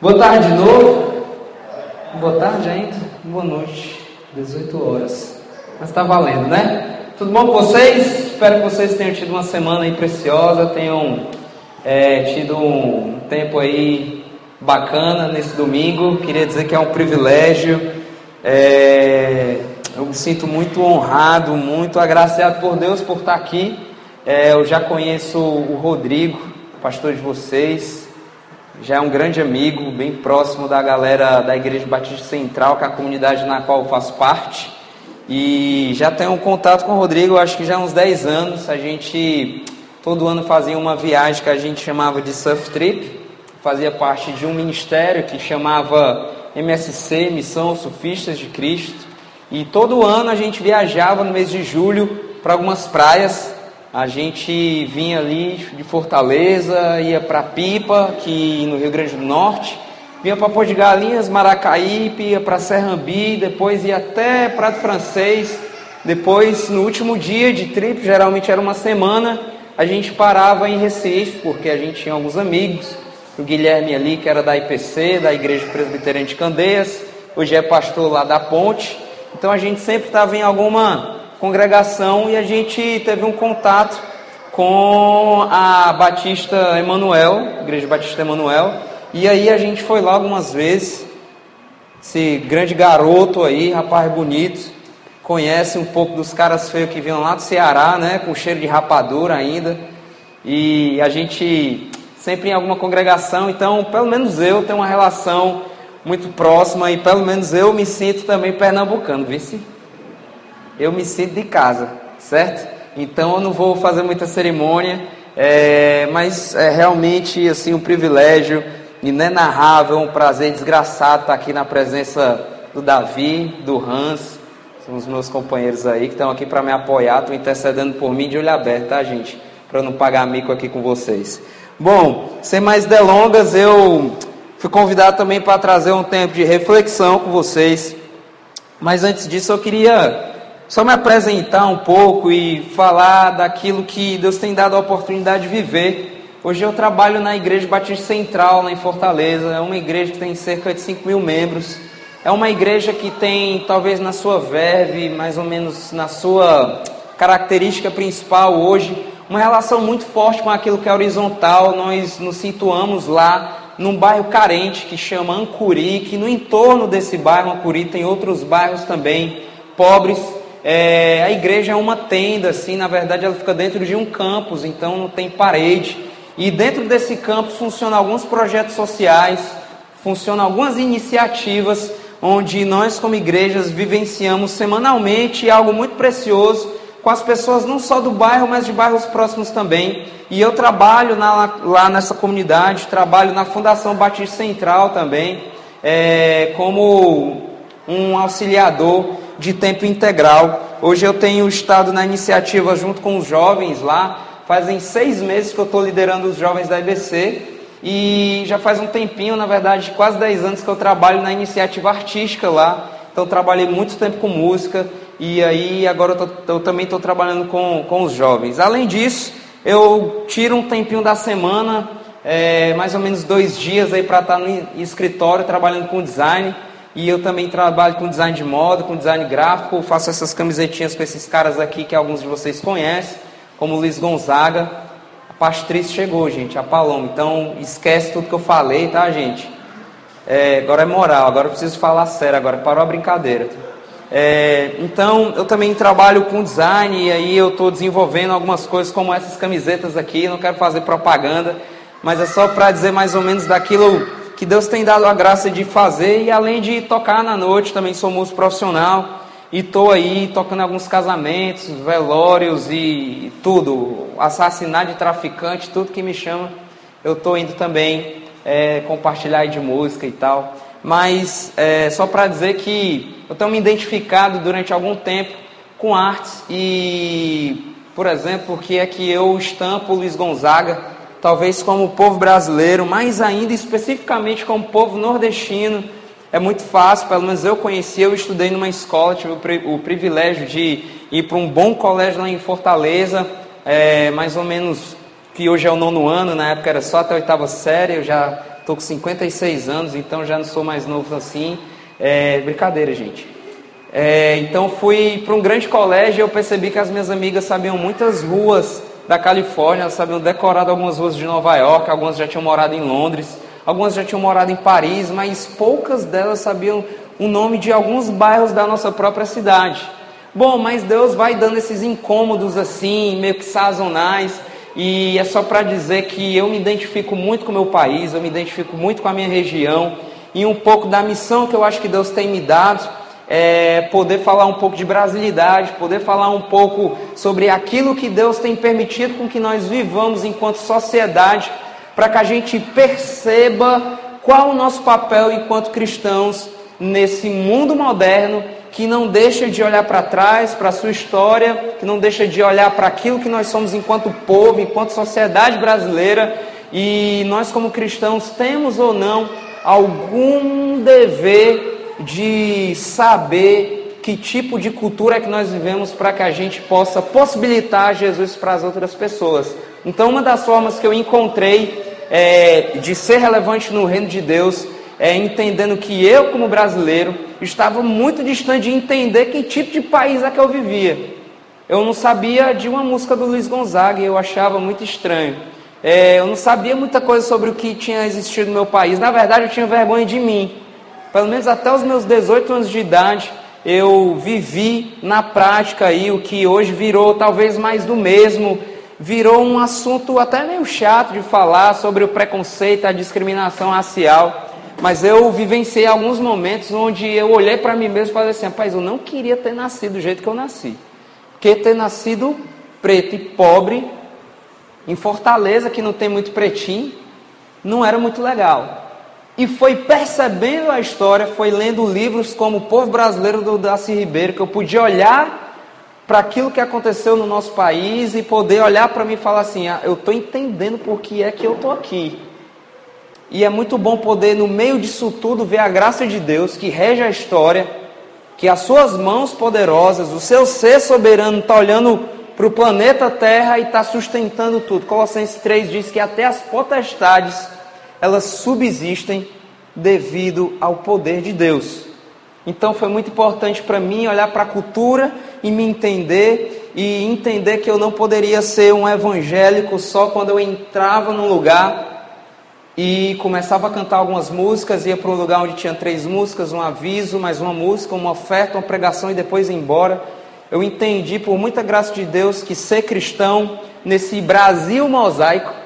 Boa tarde de novo. Boa tarde ainda. Boa noite. 18 horas. Mas está valendo, né? Tudo bom com vocês? Espero que vocês tenham tido uma semana aí preciosa, tenham é, tido um tempo aí bacana nesse domingo. Queria dizer que é um privilégio. É, eu me sinto muito honrado, muito agraciado por Deus por estar aqui. É, eu já conheço o Rodrigo, pastor de vocês já é um grande amigo, bem próximo da galera da Igreja Batista Central, que é a comunidade na qual eu faço parte. E já tenho um contato com o Rodrigo, acho que já há uns 10 anos. A gente todo ano fazia uma viagem que a gente chamava de Surf Trip. Fazia parte de um ministério que chamava MSC, Missão Surfistas de Cristo. E todo ano a gente viajava no mês de julho para algumas praias a gente vinha ali de Fortaleza, ia para Pipa, que no Rio Grande do Norte, vinha para Pôr de Galinhas, Maracaípe, ia para Serrambi, depois ia até Prato Francês, depois no último dia de trip, geralmente era uma semana, a gente parava em Recife, porque a gente tinha alguns amigos, o Guilherme ali, que era da IPC, da Igreja Presbiteriana de Candeias, hoje é pastor lá da Ponte, então a gente sempre estava em alguma congregação e a gente teve um contato com a Batista Emanuel, Igreja Batista Emanuel, e aí a gente foi lá algumas vezes. Esse grande garoto aí, rapaz bonito, conhece um pouco dos caras feios que vinham lá do Ceará, né, com cheiro de rapadura ainda. E a gente sempre em alguma congregação, então pelo menos eu tenho uma relação muito próxima e pelo menos eu me sinto também pernambucano, vice? Eu me sinto de casa, certo? Então eu não vou fazer muita cerimônia, é, mas é realmente assim um privilégio inenarrável, um prazer desgraçado estar aqui na presença do Davi, do Hans, são os meus companheiros aí que estão aqui para me apoiar, estão intercedendo por mim de olho aberto, tá gente? Para não pagar mico aqui com vocês. Bom, sem mais delongas, eu fui convidado também para trazer um tempo de reflexão com vocês. Mas antes disso, eu queria só me apresentar um pouco e falar daquilo que Deus tem dado a oportunidade de viver. Hoje eu trabalho na Igreja Batista Central, lá em Fortaleza. É uma igreja que tem cerca de 5 mil membros. É uma igreja que tem, talvez na sua verve, mais ou menos na sua característica principal hoje, uma relação muito forte com aquilo que é horizontal. Nós nos situamos lá num bairro carente que chama Ancuri, que no entorno desse bairro Ancuri tem outros bairros também pobres é, a igreja é uma tenda, assim, na verdade ela fica dentro de um campus, então não tem parede. E dentro desse campus funcionam alguns projetos sociais, funcionam algumas iniciativas onde nós como igrejas vivenciamos semanalmente algo muito precioso com as pessoas não só do bairro, mas de bairros próximos também. E eu trabalho na, lá nessa comunidade, trabalho na Fundação Batista Central também, é, como um auxiliador de tempo integral. Hoje eu tenho estado na iniciativa junto com os jovens lá. Fazem seis meses que eu estou liderando os jovens da IBC e já faz um tempinho, na verdade, quase dez anos que eu trabalho na iniciativa artística lá. Então trabalhei muito tempo com música e aí agora eu, tô, eu também estou trabalhando com, com os jovens. Além disso, eu tiro um tempinho da semana, é, mais ou menos dois dias aí para estar no escritório trabalhando com design. E eu também trabalho com design de moda, com design gráfico, faço essas camisetinhas com esses caras aqui que alguns de vocês conhecem, como Luiz Gonzaga. A Pastriz chegou, gente, a Paloma. Então esquece tudo que eu falei, tá, gente? É, agora é moral, agora eu preciso falar sério, agora parou a brincadeira. É, então eu também trabalho com design e aí eu estou desenvolvendo algumas coisas como essas camisetas aqui. Não quero fazer propaganda, mas é só para dizer mais ou menos daquilo que Deus tem dado a graça de fazer e além de tocar na noite, também sou músico profissional e estou aí tocando alguns casamentos, velórios e tudo, assassinato de traficante, tudo que me chama, eu estou indo também é, compartilhar de música e tal. Mas é, só para dizer que eu tenho me identificado durante algum tempo com artes e, por exemplo, o que é que eu estampo Luiz Gonzaga talvez como povo brasileiro, mais ainda especificamente como povo nordestino, é muito fácil, pelo menos eu conheci, eu estudei numa escola, tive o, privilégio de ir para um bom colégio lá em Fortaleza, é, mais ou menos que hoje é o nono ano, na época era só até a oitava série, eu já estou com 56 anos, então já não sou mais novo assim. É, brincadeira, gente. É, então fui para um grande colégio e eu percebi que as minhas amigas sabiam muitas ruas da Califórnia, elas sabiam decorar algumas ruas de Nova York, algumas já tinham morado em Londres, algumas já tinham morado em Paris, mas poucas delas sabiam o nome de alguns bairros da nossa própria cidade. Bom, mas Deus vai dando esses incômodos assim, meio que sazonais, e é só para dizer que eu me identifico muito com o meu país, eu me identifico muito com a minha região, e um pouco da missão que eu acho que Deus tem me dado é, poder falar um pouco de brasilidade, poder falar um pouco sobre aquilo que Deus tem permitido com que nós vivamos enquanto sociedade, para que a gente perceba qual o nosso papel enquanto cristãos nesse mundo moderno que não deixa de olhar para trás, para a sua história, que não deixa de olhar para aquilo que nós somos enquanto povo, enquanto sociedade brasileira, e nós como cristãos temos ou não algum dever de saber que tipo de cultura é que nós vivemos para que a gente possa possibilitar Jesus para as outras pessoas. Então, uma das formas que eu encontrei é, de ser relevante no reino de Deus é entendendo que eu, como brasileiro, estava muito distante de entender que tipo de país é que eu vivia. Eu não sabia de uma música do Luiz Gonzaga e eu achava muito estranho. É, eu não sabia muita coisa sobre o que tinha existido no meu país. Na verdade, eu tinha vergonha de mim pelo menos até os meus 18 anos de idade, eu vivi na prática aí o que hoje virou talvez mais do mesmo, virou um assunto até meio chato de falar sobre o preconceito, a discriminação racial. Mas eu vivenciei alguns momentos onde eu olhei para mim mesmo e falei assim: rapaz, eu não queria ter nascido do jeito que eu nasci. Porque ter nascido preto e pobre, em Fortaleza, que não tem muito pretinho, não era muito legal e foi percebendo a história, foi lendo livros como O Povo Brasileiro do Darcy Ribeiro, que eu podia olhar para aquilo que aconteceu no nosso país e poder olhar para mim e falar assim: ah, eu estou entendendo por que é que eu estou aqui. E é muito bom poder, no meio disso tudo, ver a graça de Deus que rege a história, que as suas mãos poderosas, o seu ser soberano está olhando para o planeta Terra e está sustentando tudo. Colossenses 3 diz que até as potestades elas subsistem devido ao poder de Deus. Então foi muito importante para mim olhar para a cultura e me entender e entender que eu não poderia ser um evangélico só quando eu entrava num lugar e começava a cantar algumas músicas, ia para um lugar onde tinha três músicas, um aviso, mais uma música, uma oferta, uma pregação e depois ir embora. Eu entendi, por muita graça de Deus, que ser cristão nesse Brasil mosaico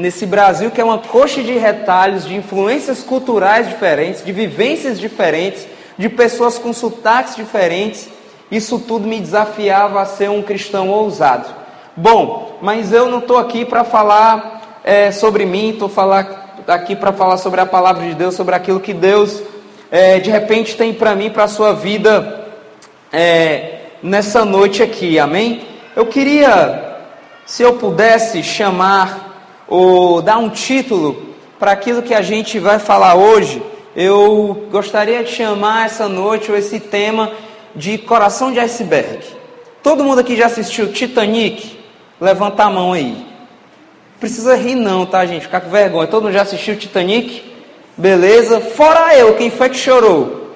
nesse Brasil que é uma coxa de retalhos, de influências culturais diferentes, de vivências diferentes, de pessoas com sotaques diferentes, isso tudo me desafiava a ser um cristão ousado. Bom, mas eu não estou aqui para falar é, sobre mim, estou aqui para falar sobre a palavra de Deus, sobre aquilo que Deus é, de repente tem para mim, para a sua vida é, nessa noite aqui, amém? Eu queria, se eu pudesse chamar ou dar um título para aquilo que a gente vai falar hoje, eu gostaria de chamar essa noite ou esse tema de coração de iceberg. Todo mundo aqui já assistiu Titanic? Levanta a mão aí. Precisa rir não, tá, gente? Ficar com vergonha. Todo mundo já assistiu Titanic? Beleza? Fora eu, quem foi que chorou?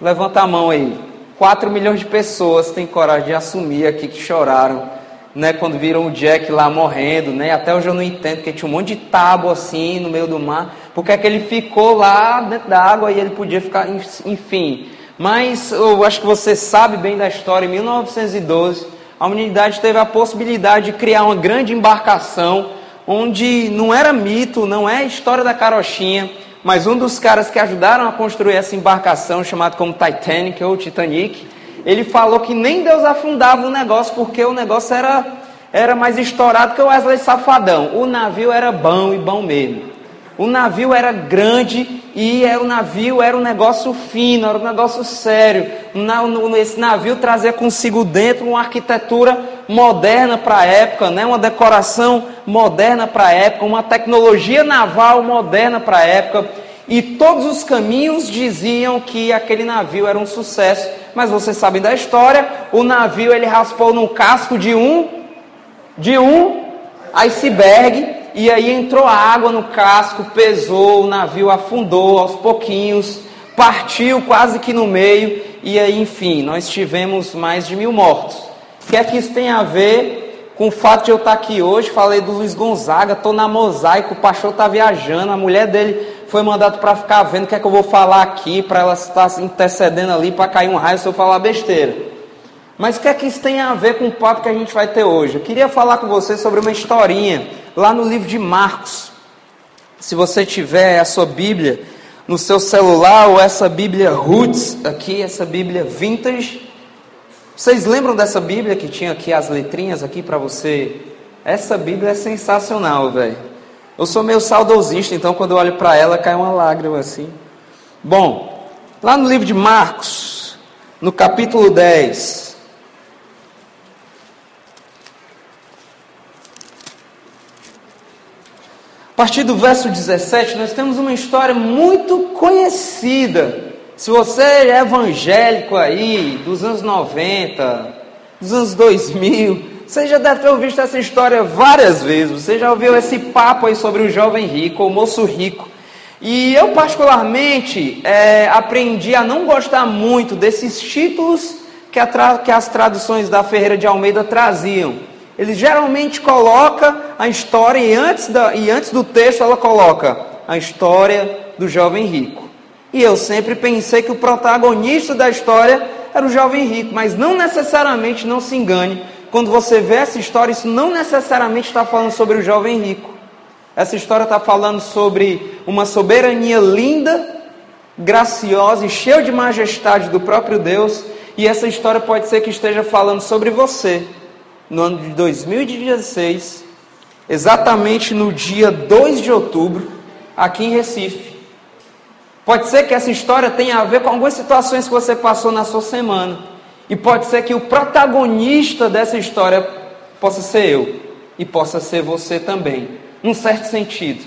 Levanta a mão aí. 4 milhões de pessoas têm coragem de assumir aqui que choraram né, quando viram o Jack lá morrendo, né, até hoje eu não entendo, porque tinha um monte de tábua assim no meio do mar, porque é que ele ficou lá dentro da água e ele podia ficar, enfim. Mas eu acho que você sabe bem da história, em 1912, a humanidade teve a possibilidade de criar uma grande embarcação, onde não era mito, não é história da carochinha, mas um dos caras que ajudaram a construir essa embarcação, chamado como Titanic ou Titanic, ele falou que nem Deus afundava o negócio, porque o negócio era, era mais estourado que o Wesley Safadão. O navio era bom e bom mesmo. O navio era grande e era, o navio era um negócio fino, era um negócio sério. Esse navio trazia consigo dentro uma arquitetura moderna para a época, né? uma decoração moderna para a época, uma tecnologia naval moderna para a época. E todos os caminhos diziam que aquele navio era um sucesso mas vocês sabem da história, o navio ele raspou no casco de um de um iceberg e aí entrou água no casco, pesou, o navio afundou aos pouquinhos, partiu quase que no meio, e aí, enfim, nós tivemos mais de mil mortos. O que é que isso tem a ver com o fato de eu estar aqui hoje? Falei do Luiz Gonzaga, estou na mosaico, o pastor está viajando, a mulher dele foi mandada para ficar vendo o que é que eu vou falar aqui, para ela estar intercedendo ali, para cair um raio se eu falar besteira. Mas o que é que isso tem a ver com o papo que a gente vai ter hoje? Eu queria falar com você sobre uma historinha lá no livro de Marcos. Se você tiver a sua Bíblia no seu celular ou essa Bíblia Roots aqui, essa Bíblia Vintage, vocês lembram dessa Bíblia que tinha aqui as letrinhas aqui para você? Essa Bíblia é sensacional, velho. Eu sou meio saudosista, então quando eu olho para ela cai uma lágrima assim. Bom, lá no livro de Marcos, no capítulo 10, a partir do verso 17, nós temos uma história muito conhecida se você é evangélico aí, dos anos 90, dos anos 2000, você já deve ter ouvido essa história várias vezes. Você já ouviu esse papo aí sobre o jovem rico, o moço rico. E eu, particularmente, é, aprendi a não gostar muito desses títulos que, que as traduções da Ferreira de Almeida traziam. Ele geralmente coloca a história, e antes, da, e antes do texto ela coloca a história do jovem rico. E eu sempre pensei que o protagonista da história era o jovem rico, mas não necessariamente, não se engane, quando você vê essa história, isso não necessariamente está falando sobre o jovem rico. Essa história está falando sobre uma soberania linda, graciosa e cheia de majestade do próprio Deus, e essa história pode ser que esteja falando sobre você no ano de 2016, exatamente no dia 2 de outubro, aqui em Recife. Pode ser que essa história tenha a ver com algumas situações que você passou na sua semana. E pode ser que o protagonista dessa história possa ser eu e possa ser você também, num certo sentido.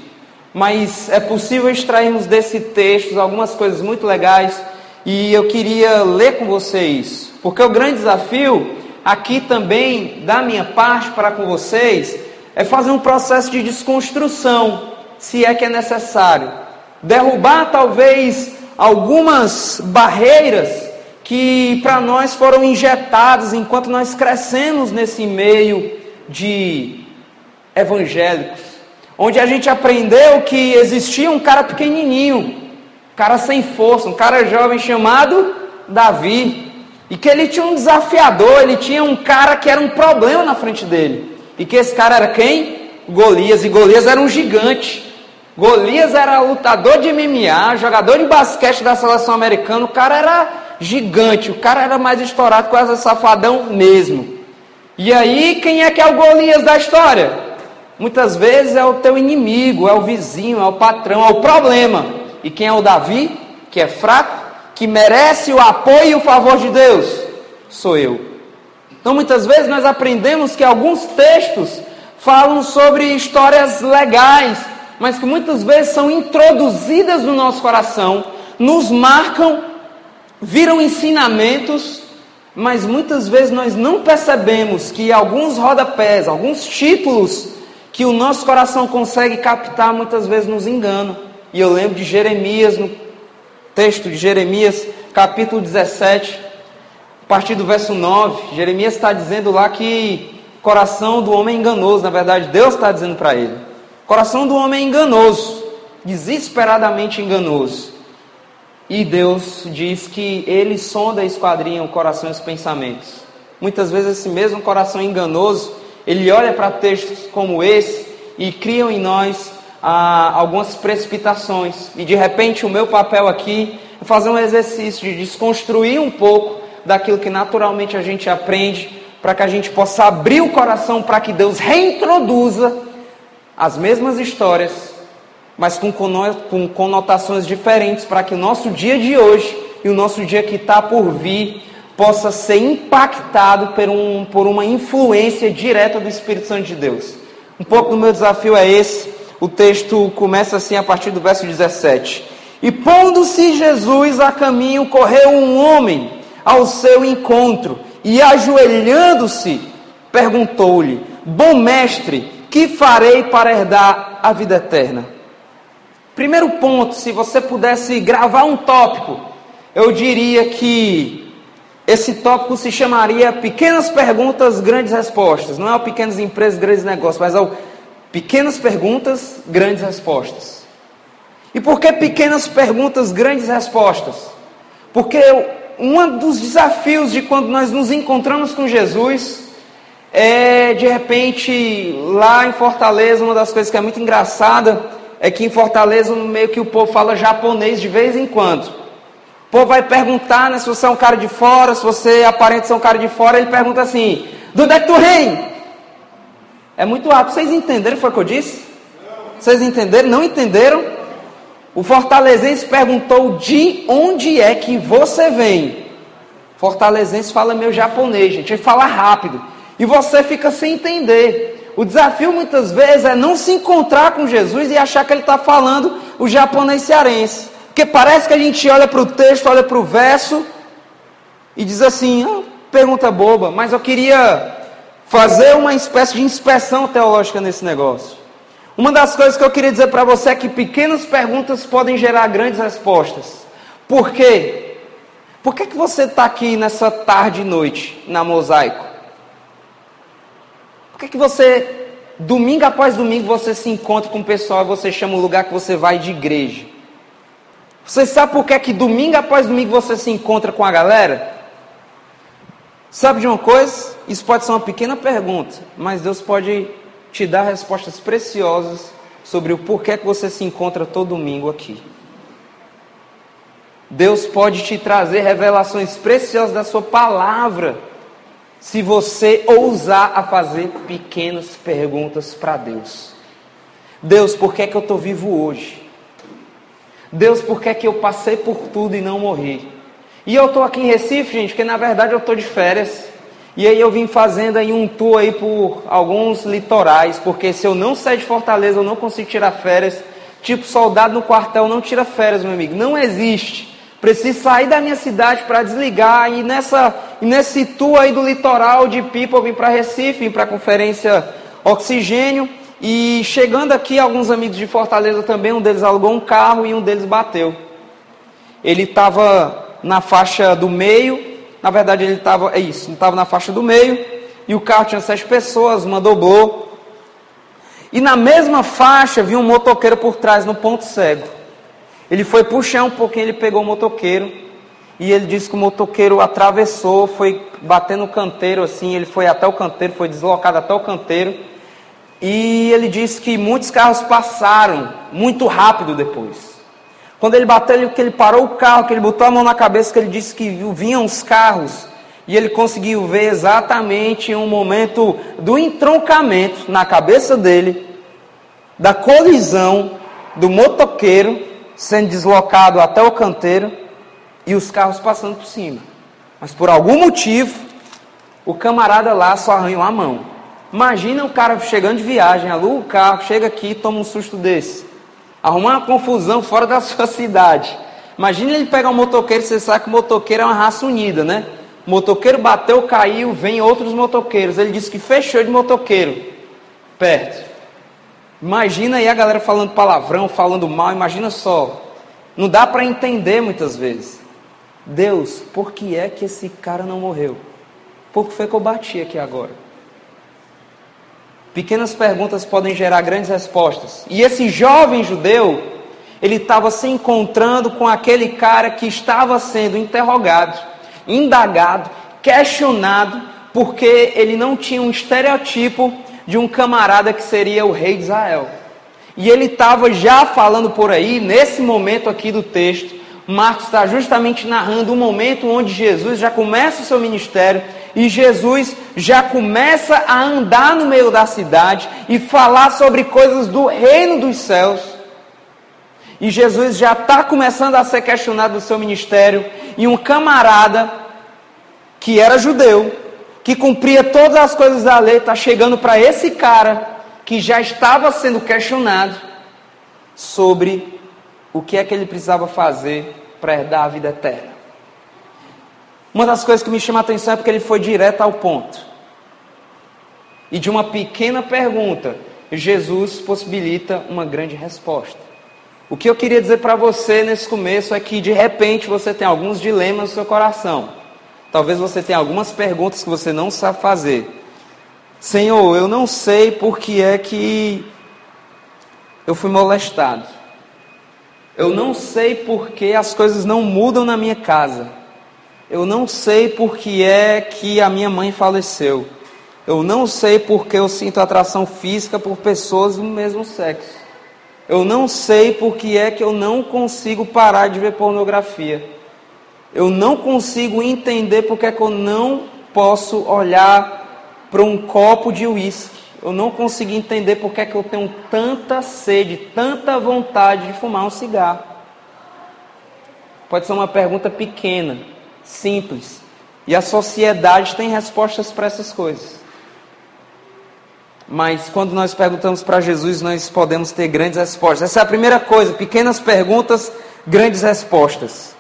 Mas é possível extrairmos desse texto algumas coisas muito legais e eu queria ler com vocês, porque o grande desafio aqui também da minha parte para com vocês é fazer um processo de desconstrução, se é que é necessário derrubar talvez algumas barreiras que para nós foram injetadas enquanto nós crescemos nesse meio de evangélicos, onde a gente aprendeu que existia um cara pequenininho, um cara sem força, um cara jovem chamado Davi, e que ele tinha um desafiador, ele tinha um cara que era um problema na frente dele, e que esse cara era quem? Golias, e Golias era um gigante. Golias era lutador de MMA, jogador de basquete da seleção americana. O cara era gigante, o cara era mais estourado, quase safadão mesmo. E aí, quem é que é o Golias da história? Muitas vezes é o teu inimigo, é o vizinho, é o patrão, é o problema. E quem é o Davi, que é fraco, que merece o apoio e o favor de Deus? Sou eu. Então, muitas vezes nós aprendemos que alguns textos falam sobre histórias legais, mas que muitas vezes são introduzidas no nosso coração, nos marcam, viram ensinamentos, mas muitas vezes nós não percebemos que alguns rodapés, alguns títulos que o nosso coração consegue captar, muitas vezes nos enganam. E eu lembro de Jeremias, no texto de Jeremias, capítulo 17, a partir do verso 9, Jeremias está dizendo lá que coração do homem é enganoso, na verdade Deus está dizendo para ele. Coração do homem é enganoso, desesperadamente enganoso. E Deus diz que ele sonda e esquadrinha o coração e os pensamentos. Muitas vezes esse mesmo coração enganoso, ele olha para textos como esse e criam em nós ah, algumas precipitações. E de repente o meu papel aqui é fazer um exercício de desconstruir um pouco daquilo que naturalmente a gente aprende, para que a gente possa abrir o coração para que Deus reintroduza as mesmas histórias, mas com conotações diferentes, para que o nosso dia de hoje e o nosso dia que está por vir possa ser impactado por, um, por uma influência direta do Espírito Santo de Deus. Um pouco do meu desafio é esse. O texto começa assim a partir do verso 17. E pondo-se Jesus a caminho, correu um homem ao seu encontro e ajoelhando-se, perguntou-lhe: Bom mestre, que farei para herdar a vida eterna? Primeiro ponto, se você pudesse gravar um tópico, eu diria que esse tópico se chamaria Pequenas Perguntas, Grandes Respostas. Não é o Pequenas Empresas, Grandes Negócios, mas é o Pequenas Perguntas, Grandes Respostas. E por que pequenas perguntas, grandes respostas? Porque um dos desafios de quando nós nos encontramos com Jesus é, de repente, lá em Fortaleza, uma das coisas que é muito engraçada é que em Fortaleza, meio que o povo fala japonês de vez em quando. O povo vai perguntar né, se você é um cara de fora, se você aparenta ser um cara de fora, ele pergunta assim: do onde é que tu vem? É muito rápido. Vocês entenderam o que eu disse? Vocês entenderam? Não entenderam? O fortalezense perguntou de onde é que você vem. Fortalezense fala meu japonês, gente. Ele fala rápido. E você fica sem entender. O desafio muitas vezes é não se encontrar com Jesus e achar que ele está falando o japonês cearense. Porque parece que a gente olha para o texto, olha para o verso e diz assim: ah, pergunta boba, mas eu queria fazer uma espécie de inspeção teológica nesse negócio. Uma das coisas que eu queria dizer para você é que pequenas perguntas podem gerar grandes respostas. Por quê? Por que, que você está aqui nessa tarde e noite na mosaico? Por que, que você, domingo após domingo, você se encontra com o pessoal e você chama o lugar que você vai de igreja? Você sabe por que, que domingo após domingo você se encontra com a galera? Sabe de uma coisa? Isso pode ser uma pequena pergunta, mas Deus pode te dar respostas preciosas sobre o porquê que você se encontra todo domingo aqui. Deus pode te trazer revelações preciosas da sua palavra, se você ousar a fazer pequenas perguntas para Deus. Deus, por que, é que eu estou vivo hoje? Deus, por que, é que eu passei por tudo e não morri? E eu estou aqui em Recife, gente, porque na verdade eu estou de férias. E aí eu vim fazendo aí um tour aí por alguns litorais, porque se eu não sair de Fortaleza, eu não consigo tirar férias. Tipo, soldado no quartel não tira férias, meu amigo. Não existe. Preciso sair da minha cidade para desligar. E, nessa, nesse tour aí do litoral de Pipa, eu vim para Recife, vim para a conferência Oxigênio. E chegando aqui, alguns amigos de Fortaleza também, um deles alugou um carro e um deles bateu. Ele estava na faixa do meio, na verdade, ele estava, é isso, estava na faixa do meio, e o carro tinha sete pessoas, uma dobrou. E na mesma faixa vinha um motoqueiro por trás, no ponto cego. Ele foi puxar um pouquinho, ele pegou o motoqueiro, e ele disse que o motoqueiro atravessou, foi bater no canteiro assim, ele foi até o canteiro, foi deslocado até o canteiro. E ele disse que muitos carros passaram muito rápido depois. Quando ele bateu, ele, que ele parou o carro, que ele botou a mão na cabeça, que ele disse que vinham os carros. E ele conseguiu ver exatamente um momento do entroncamento na cabeça dele, da colisão do motoqueiro sendo deslocado até o canteiro e os carros passando por cima. Mas por algum motivo, o camarada lá só arranhou a mão. Imagina o cara chegando de viagem, aluga o carro, chega aqui e toma um susto desse arrumar uma confusão fora da sua cidade. Imagina ele pegar um motoqueiro, você sabe que o motoqueiro é uma raça unida, né? O motoqueiro bateu, caiu, vem outros motoqueiros. Ele disse que fechou de motoqueiro perto. Imagina aí a galera falando palavrão, falando mal, imagina só. Não dá para entender muitas vezes. Deus, por que é que esse cara não morreu? Por que foi que eu bati aqui agora? Pequenas perguntas podem gerar grandes respostas. E esse jovem judeu, ele estava se encontrando com aquele cara que estava sendo interrogado, indagado, questionado, porque ele não tinha um estereotipo de um camarada que seria o rei de Israel. E ele estava já falando por aí, nesse momento aqui do texto, Marcos está justamente narrando um momento onde Jesus já começa o seu ministério e Jesus já começa a andar no meio da cidade e falar sobre coisas do reino dos céus. E Jesus já está começando a ser questionado do seu ministério. E um camarada que era judeu, que cumpria todas as coisas da lei, está chegando para esse cara que já estava sendo questionado sobre o que é que ele precisava fazer para herdar a vida eterna. Uma das coisas que me chama a atenção é porque ele foi direto ao ponto. E de uma pequena pergunta, Jesus possibilita uma grande resposta. O que eu queria dizer para você nesse começo é que de repente você tem alguns dilemas no seu coração. Talvez você tenha algumas perguntas que você não sabe fazer. Senhor, eu não sei por que é que eu fui molestado. Eu não sei por que as coisas não mudam na minha casa. Eu não sei por que é que a minha mãe faleceu. Eu não sei por que eu sinto atração física por pessoas do mesmo sexo. Eu não sei por que é que eu não consigo parar de ver pornografia. Eu não consigo entender por que é que eu não posso olhar para um copo de uísque. Eu não consigo entender por que é que eu tenho tanta sede, tanta vontade de fumar um cigarro. Pode ser uma pergunta pequena, simples. E a sociedade tem respostas para essas coisas. Mas quando nós perguntamos para Jesus, nós podemos ter grandes respostas. Essa é a primeira coisa: pequenas perguntas, grandes respostas.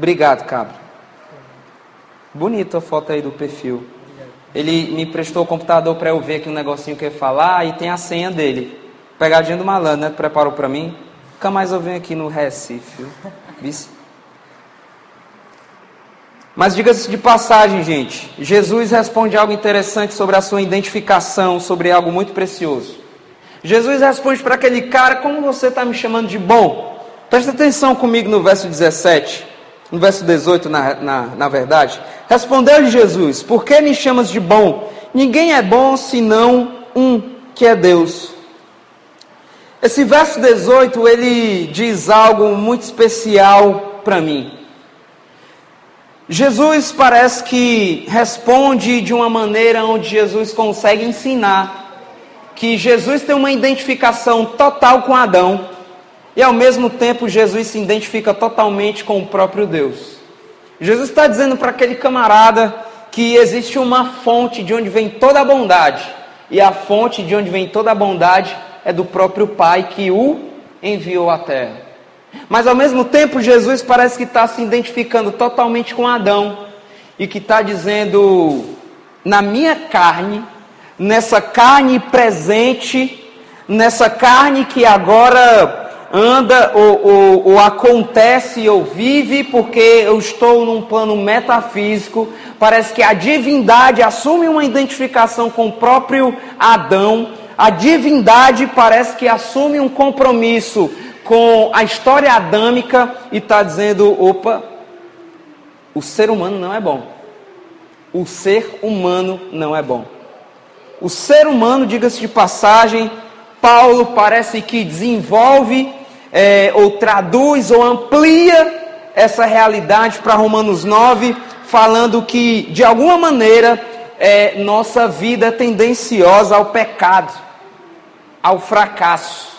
Obrigado, cabra. Bonita a foto aí do perfil. Ele me prestou o computador para eu ver aqui um negocinho que ia falar e tem a senha dele. Pegadinha do malandro, né? Preparou para mim? Nunca mais eu venho aqui no Recife. Mas diga-se de passagem, gente, Jesus responde algo interessante sobre a sua identificação, sobre algo muito precioso. Jesus responde para aquele cara: Como você está me chamando de bom? Presta atenção comigo no verso 17, no verso 18, na, na, na verdade. Respondeu-lhe Jesus: Por que me chamas de bom? Ninguém é bom senão um que é Deus. Esse verso 18 ele diz algo muito especial para mim. Jesus parece que responde de uma maneira onde Jesus consegue ensinar que Jesus tem uma identificação total com Adão e ao mesmo tempo Jesus se identifica totalmente com o próprio Deus. Jesus está dizendo para aquele camarada que existe uma fonte de onde vem toda a bondade e a fonte de onde vem toda a bondade é do próprio Pai que o enviou à terra. Mas ao mesmo tempo, Jesus parece que está se identificando totalmente com Adão e que está dizendo: na minha carne, nessa carne presente, nessa carne que agora anda ou, ou, ou, acontece ou vive, porque eu estou num plano metafísico. Parece que a divindade assume uma identificação com o próprio Adão. A divindade parece que assume um compromisso com a história adâmica e está dizendo: opa, o ser humano não é bom. O ser humano não é bom. O ser humano, diga-se de passagem, Paulo parece que desenvolve, é, ou traduz, ou amplia essa realidade para Romanos 9, falando que, de alguma maneira, é, nossa vida é tendenciosa ao pecado, ao fracasso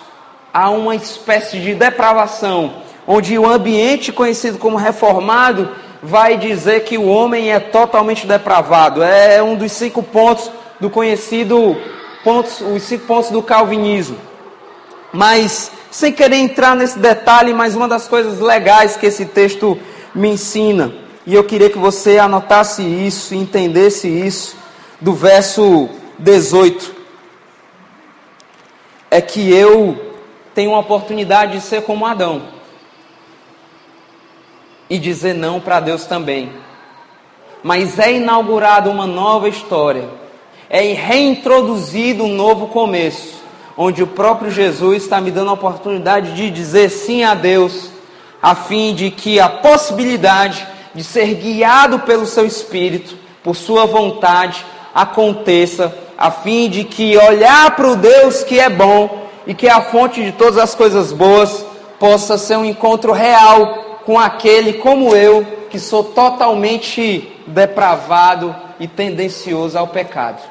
a uma espécie de depravação, onde o ambiente conhecido como reformado vai dizer que o homem é totalmente depravado. É um dos cinco pontos do conhecido pontos, os cinco pontos do calvinismo. Mas sem querer entrar nesse detalhe, mas uma das coisas legais que esse texto me ensina, e eu queria que você anotasse isso, entendesse isso, do verso 18, é que eu tem uma oportunidade de ser como Adão e dizer não para Deus também. Mas é inaugurada uma nova história, é reintroduzido um novo começo, onde o próprio Jesus está me dando a oportunidade de dizer sim a Deus, a fim de que a possibilidade de ser guiado pelo seu Espírito, por sua vontade, aconteça, a fim de que olhar para o Deus que é bom e que a fonte de todas as coisas boas possa ser um encontro real com aquele como eu, que sou totalmente depravado e tendencioso ao pecado.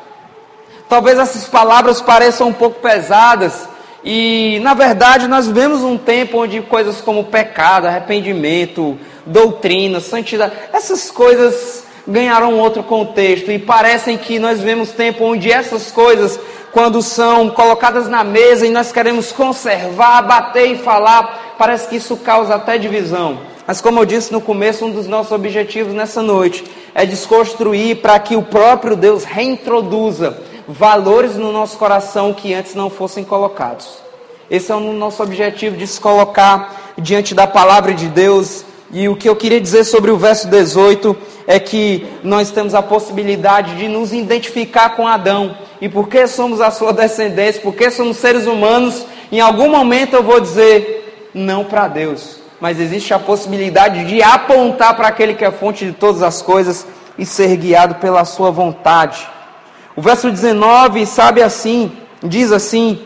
Talvez essas palavras pareçam um pouco pesadas, e na verdade nós vivemos um tempo onde coisas como pecado, arrependimento, doutrina, santidade, essas coisas ganharam outro contexto e parecem que nós vivemos tempo onde essas coisas quando são colocadas na mesa e nós queremos conservar, bater e falar, parece que isso causa até divisão. Mas como eu disse no começo, um dos nossos objetivos nessa noite é desconstruir para que o próprio Deus reintroduza valores no nosso coração que antes não fossem colocados. Esse é o nosso objetivo de se colocar diante da palavra de Deus. E o que eu queria dizer sobre o verso 18 é que nós temos a possibilidade de nos identificar com Adão. E porque somos a sua descendência, porque somos seres humanos, em algum momento eu vou dizer não para Deus. Mas existe a possibilidade de apontar para aquele que é fonte de todas as coisas e ser guiado pela sua vontade. O verso 19 sabe assim, diz assim: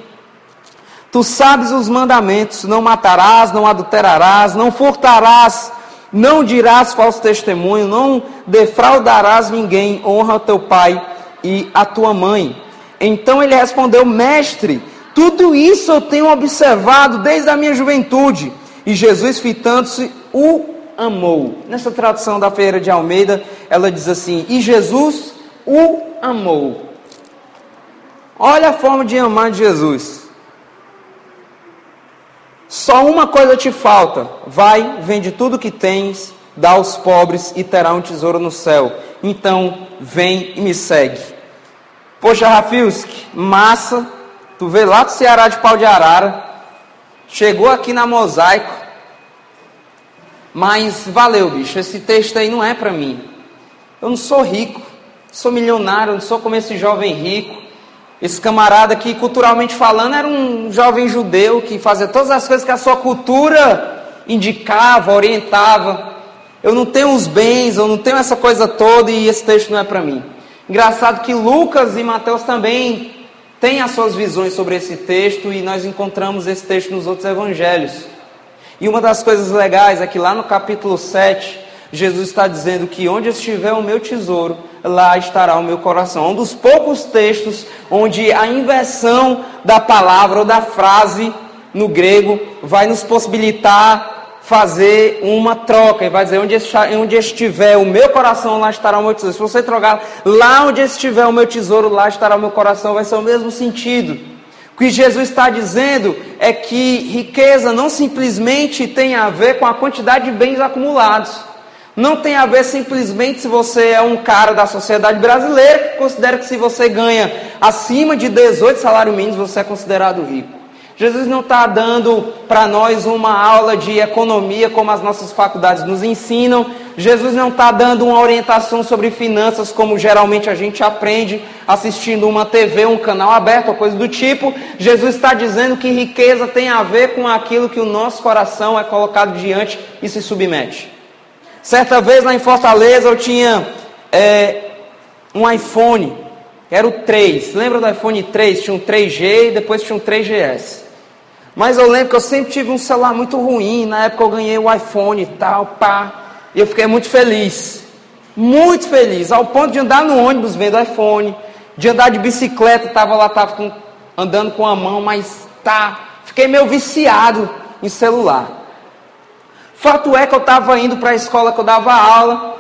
Tu sabes os mandamentos: não matarás, não adulterarás, não furtarás, não dirás falso testemunho, não defraudarás ninguém, honra o teu pai e a tua mãe. Então ele respondeu: Mestre, tudo isso eu tenho observado desde a minha juventude. E Jesus, fitando-se, o amou. Nessa tradução da Feira de Almeida, ela diz assim: E Jesus o amou. Olha a forma de amar de Jesus. Só uma coisa te falta: vai, vende tudo que tens, dá aos pobres e terá um tesouro no céu. Então, vem e me segue. Poxa, Rafilski, massa. Tu veio lá do Ceará de Pau de Arara, chegou aqui na Mosaico, mas valeu, bicho. Esse texto aí não é para mim. Eu não sou rico, sou milionário, não sou como esse jovem rico. Esse camarada que, culturalmente falando, era um jovem judeu que fazia todas as coisas que a sua cultura indicava, orientava. Eu não tenho os bens, eu não tenho essa coisa toda e esse texto não é para mim. Engraçado que Lucas e Mateus também têm as suas visões sobre esse texto e nós encontramos esse texto nos outros evangelhos. E uma das coisas legais é que lá no capítulo 7, Jesus está dizendo que onde estiver o meu tesouro, lá estará o meu coração. Um dos poucos textos onde a inversão da palavra ou da frase no grego vai nos possibilitar fazer uma troca. E vai dizer: onde estiver o meu coração, lá estará o meu tesouro. Se você trocar lá onde estiver o meu tesouro, lá estará o meu coração, vai ser o mesmo sentido. O que Jesus está dizendo é que riqueza não simplesmente tem a ver com a quantidade de bens acumulados. Não tem a ver simplesmente se você é um cara da sociedade brasileira que considera que se você ganha acima de 18 salários mínimos você é considerado rico. Jesus não está dando para nós uma aula de economia como as nossas faculdades nos ensinam. Jesus não está dando uma orientação sobre finanças como geralmente a gente aprende assistindo uma TV, um canal aberto ou coisa do tipo. Jesus está dizendo que riqueza tem a ver com aquilo que o nosso coração é colocado diante e se submete. Certa vez lá em Fortaleza eu tinha é, um iPhone, era o 3. Lembra do iPhone 3? Tinha um 3G e depois tinha um 3GS. Mas eu lembro que eu sempre tive um celular muito ruim. Na época eu ganhei o iPhone e tal, pá. E eu fiquei muito feliz. Muito feliz. Ao ponto de andar no ônibus vendo iPhone. De andar de bicicleta, tava lá, tava com, andando com a mão, mas tá. Fiquei meio viciado em celular. Fato é que eu estava indo para a escola que eu dava aula,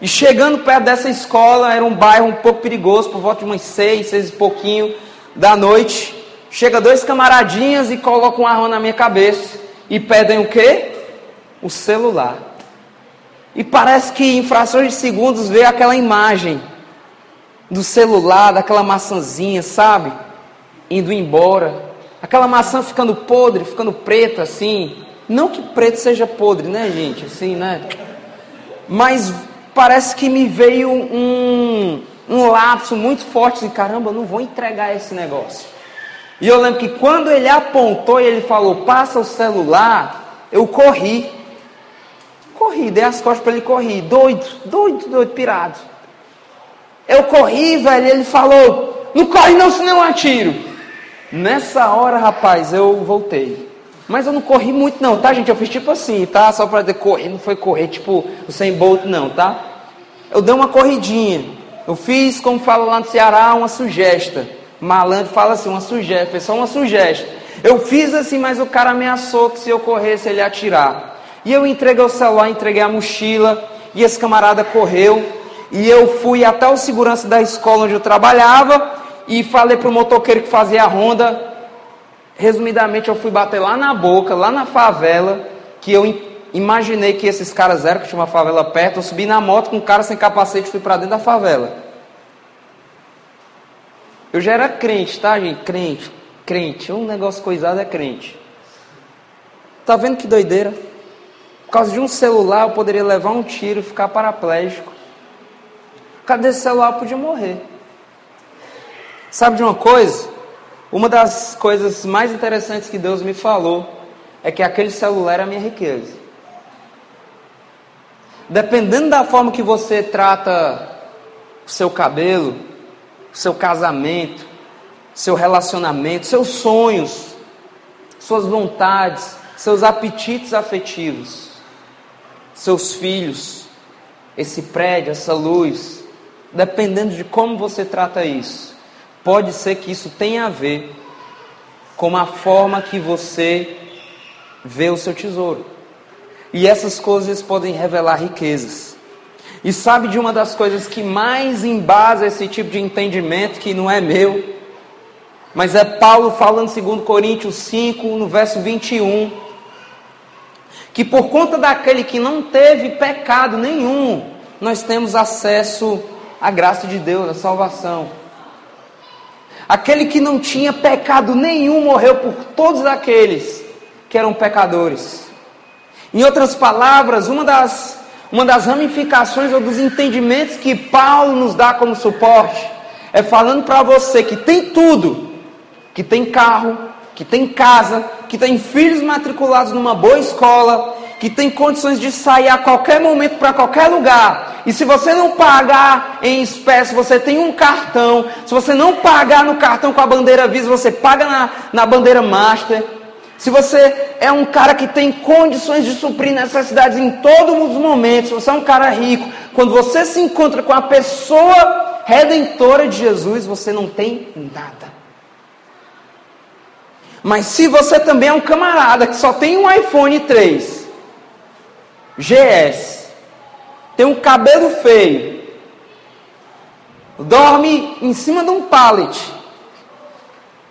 e chegando perto dessa escola, era um bairro um pouco perigoso, por volta de umas seis, seis e pouquinho da noite. Chega dois camaradinhas e colocam uma arma na minha cabeça e pedem o quê? O celular. E parece que em frações de segundos veio aquela imagem do celular, daquela maçãzinha, sabe? Indo embora. Aquela maçã ficando podre, ficando preta assim, não que preto seja podre, né, gente? Assim, né? Mas parece que me veio um, um lapso muito forte de caramba, não vou entregar esse negócio. E eu lembro que quando ele apontou e ele falou, passa o celular, eu corri. Corri, dei as costas para ele correr. Doido, doido, doido, pirado. Eu corri, velho, ele falou, não corre não, senão eu atiro. Nessa hora, rapaz, eu voltei. Mas eu não corri muito não, tá gente? Eu fiz tipo assim, tá? Só para correr, não foi correr tipo o sem Bolt não, tá? Eu dei uma corridinha. Eu fiz, como fala lá no Ceará, uma sugesta. Malandro fala assim, uma sugesta, foi só uma sugesta. Eu fiz assim, mas o cara ameaçou que se eu corresse ele ia atirar. E eu entreguei o celular, entreguei a mochila, e esse camarada correu, e eu fui até o segurança da escola onde eu trabalhava, e falei pro motoqueiro que fazia a ronda, Resumidamente, eu fui bater lá na boca, lá na favela, que eu imaginei que esses caras eram, que tinha uma favela perto, eu subi na moto com um cara sem capacete e fui para dentro da favela. Eu já era crente, tá, gente? Crente, crente. Um negócio coisado é crente. Tá vendo que doideira? Por causa de um celular eu poderia levar um tiro e ficar paraplégico. Cadê esse celular eu podia morrer. Sabe de uma coisa? Uma das coisas mais interessantes que Deus me falou é que aquele celular era a minha riqueza. Dependendo da forma que você trata o seu cabelo, o seu casamento, seu relacionamento, seus sonhos, suas vontades, seus apetites afetivos, seus filhos, esse prédio, essa luz, dependendo de como você trata isso, pode ser que isso tenha a ver com a forma que você vê o seu tesouro. E essas coisas podem revelar riquezas. E sabe de uma das coisas que mais embasa esse tipo de entendimento, que não é meu, mas é Paulo falando em 2 Coríntios 5, no verso 21, que por conta daquele que não teve pecado nenhum, nós temos acesso à graça de Deus, à salvação. Aquele que não tinha pecado nenhum morreu por todos aqueles que eram pecadores. Em outras palavras, uma das, uma das ramificações ou dos entendimentos que Paulo nos dá como suporte é falando para você que tem tudo, que tem carro, que tem casa, que tem filhos matriculados numa boa escola, que tem condições de sair a qualquer momento para qualquer lugar. E se você não pagar em espécie, você tem um cartão. Se você não pagar no cartão com a bandeira Visa, você paga na, na bandeira Master. Se você é um cara que tem condições de suprir necessidades em todos os momentos, se você é um cara rico, quando você se encontra com a pessoa redentora de Jesus, você não tem nada. Mas se você também é um camarada que só tem um iPhone 3, GS, tem um cabelo feio, dorme em cima de um pallet,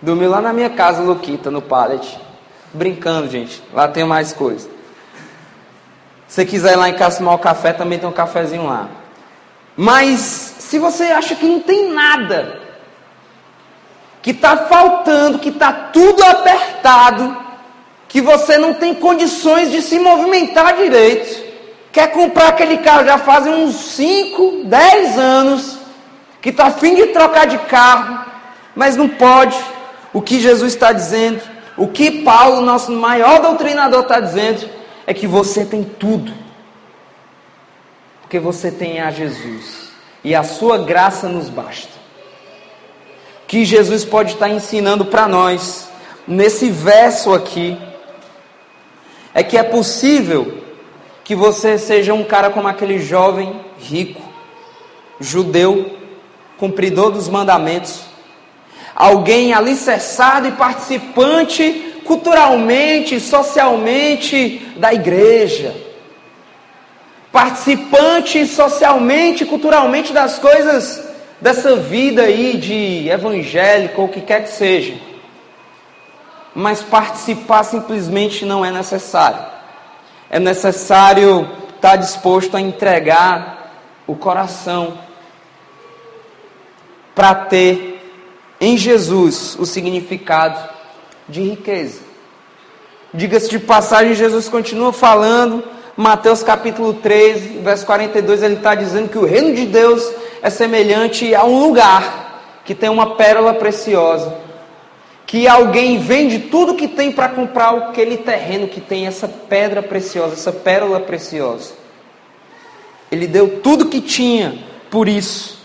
dormiu lá na minha casa, Luquita, no pallet Brincando, gente. Lá tem mais coisa. Se quiser ir lá em casa tomar o café, também tem um cafezinho lá. Mas se você acha que não tem nada, que está faltando, que está tudo apertado, que você não tem condições de se movimentar direito, quer comprar aquele carro já fazem uns 5, 10 anos, que está afim de trocar de carro, mas não pode. O que Jesus está dizendo? O que Paulo, nosso maior doutrinador, está dizendo é que você tem tudo. Porque você tem a Jesus. E a sua graça nos basta. Que Jesus pode estar ensinando para nós, nesse verso aqui, é que é possível que você seja um cara como aquele jovem rico, judeu, cumpridor dos mandamentos, alguém alicerçado e participante culturalmente, socialmente da igreja. Participante socialmente, culturalmente das coisas dessa vida aí de evangélico ou o que quer que seja. Mas participar simplesmente não é necessário. É necessário estar disposto a entregar o coração para ter em Jesus o significado de riqueza. Diga-se de passagem, Jesus continua falando, Mateus capítulo 13, verso 42, ele está dizendo que o reino de Deus é semelhante a um lugar que tem uma pérola preciosa, que alguém vende tudo que tem para comprar aquele terreno que tem essa pedra preciosa, essa pérola preciosa. Ele deu tudo que tinha por isso.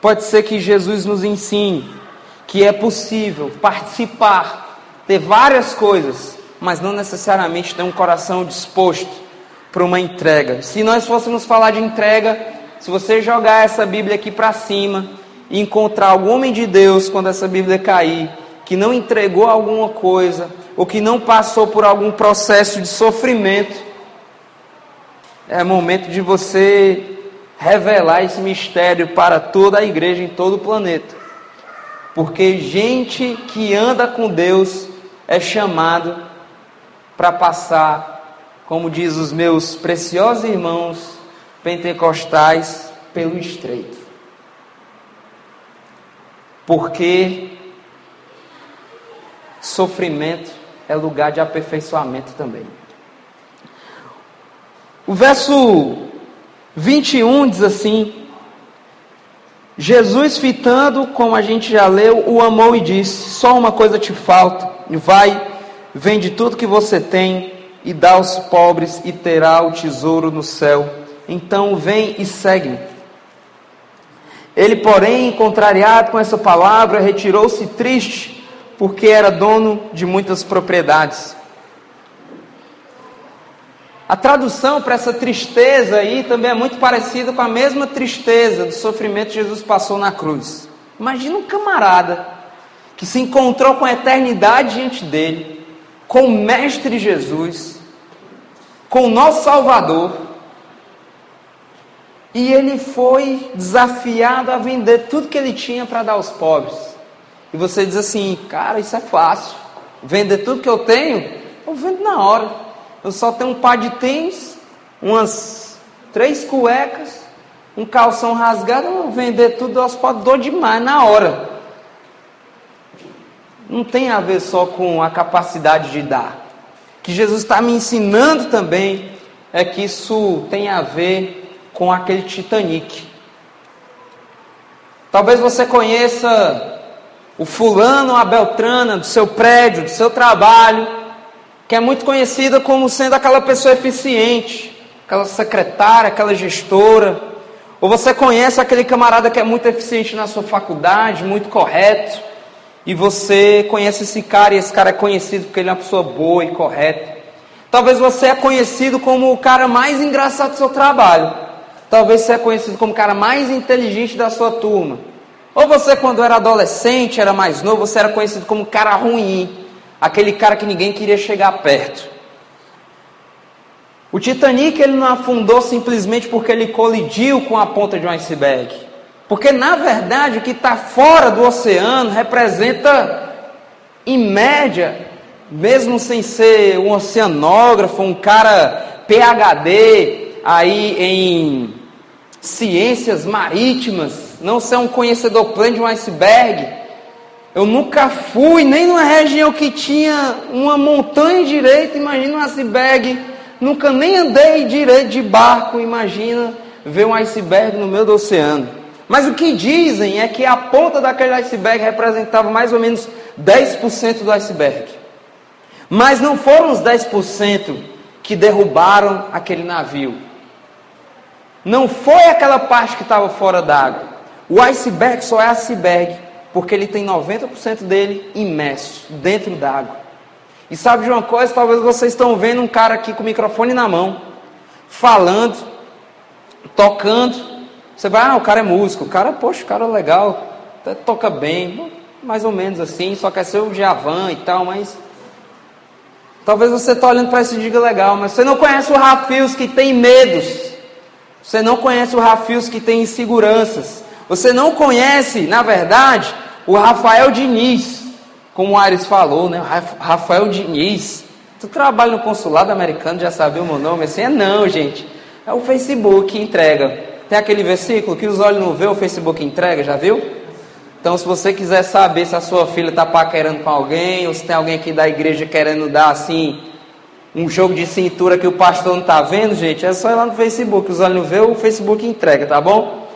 Pode ser que Jesus nos ensine que é possível participar, ter várias coisas, mas não necessariamente ter um coração disposto para uma entrega. Se nós fôssemos falar de entrega, se você jogar essa Bíblia aqui para cima e encontrar algum homem de Deus quando essa Bíblia cair, que não entregou alguma coisa, ou que não passou por algum processo de sofrimento, é momento de você revelar esse mistério para toda a igreja em todo o planeta. Porque gente que anda com Deus é chamado para passar como diz os meus preciosos irmãos pentecostais, pelo estreito. Porque sofrimento é lugar de aperfeiçoamento também. O verso 21 diz assim: Jesus, fitando, como a gente já leu, o amou e disse: Só uma coisa te falta. Vai, vende tudo que você tem e dá aos pobres, e terá o tesouro no céu. Então vem e segue-me. Ele, porém, contrariado com essa palavra, retirou-se triste, porque era dono de muitas propriedades. A tradução para essa tristeza aí também é muito parecida com a mesma tristeza do sofrimento que Jesus passou na cruz. Imagina um camarada que se encontrou com a eternidade diante dele, com o Mestre Jesus, com o nosso Salvador, e ele foi desafiado a vender tudo que ele tinha para dar aos pobres. E você diz assim, cara, isso é fácil. Vender tudo que eu tenho, eu vendo na hora. Eu só tenho um par de tênis, umas três cuecas, um calção rasgado, eu vou vender tudo aos pobres, dou demais na hora. Não tem a ver só com a capacidade de dar. Que Jesus está me ensinando também é que isso tem a ver com aquele Titanic. Talvez você conheça o fulano, a Beltrana do seu prédio, do seu trabalho, que é muito conhecida como sendo aquela pessoa eficiente, aquela secretária, aquela gestora. Ou você conhece aquele camarada que é muito eficiente na sua faculdade, muito correto, e você conhece esse cara e esse cara é conhecido porque ele é uma pessoa boa e correta. Talvez você é conhecido como o cara mais engraçado do seu trabalho. Talvez você é conhecido como o cara mais inteligente da sua turma. Ou você, quando era adolescente, era mais novo, você era conhecido como cara ruim. Aquele cara que ninguém queria chegar perto. O Titanic ele não afundou simplesmente porque ele colidiu com a ponta de um iceberg. Porque, na verdade, o que está fora do oceano representa, em média, mesmo sem ser um oceanógrafo, um cara PhD aí em ciências marítimas, não ser um conhecedor pleno de um iceberg. Eu nunca fui nem numa região que tinha uma montanha direita, imagina um iceberg. Nunca nem andei direito de barco, imagina ver um iceberg no meio do oceano. Mas o que dizem é que a ponta daquele iceberg representava mais ou menos 10% do iceberg. Mas não foram os 10% que derrubaram aquele navio. Não foi aquela parte que estava fora d'água. O iceberg só é iceberg porque ele tem 90% dele imerso dentro d'água. E sabe de uma coisa? Talvez vocês estão vendo um cara aqui com o microfone na mão, falando, tocando. Você vai, ah, o cara é músico. O cara, poxa, o cara é legal, até toca bem, mais ou menos assim, só quer ser o Javan e tal, mas. Talvez você está olhando para esse diga legal, mas você não conhece o Rafios que tem medos você não conhece o Rafios que tem inseguranças. Você não conhece, na verdade, o Rafael Diniz, como o Ares falou, né? Rafael Diniz. Tu trabalha no consulado americano, já sabia o meu nome? Assim, é não, gente. É o Facebook que entrega. Tem aquele versículo que os olhos não vê, o Facebook entrega, já viu? Então, se você quiser saber se a sua filha está paquerando com alguém, ou se tem alguém aqui da igreja querendo dar assim um jogo de cintura que o pastor não está vendo, gente, é só ir lá no Facebook. Os olhos não vê, o Facebook entrega, tá bom?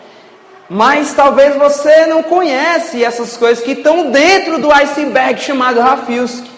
Mas talvez você não conhece essas coisas que estão dentro do iceberg chamado Rafilski.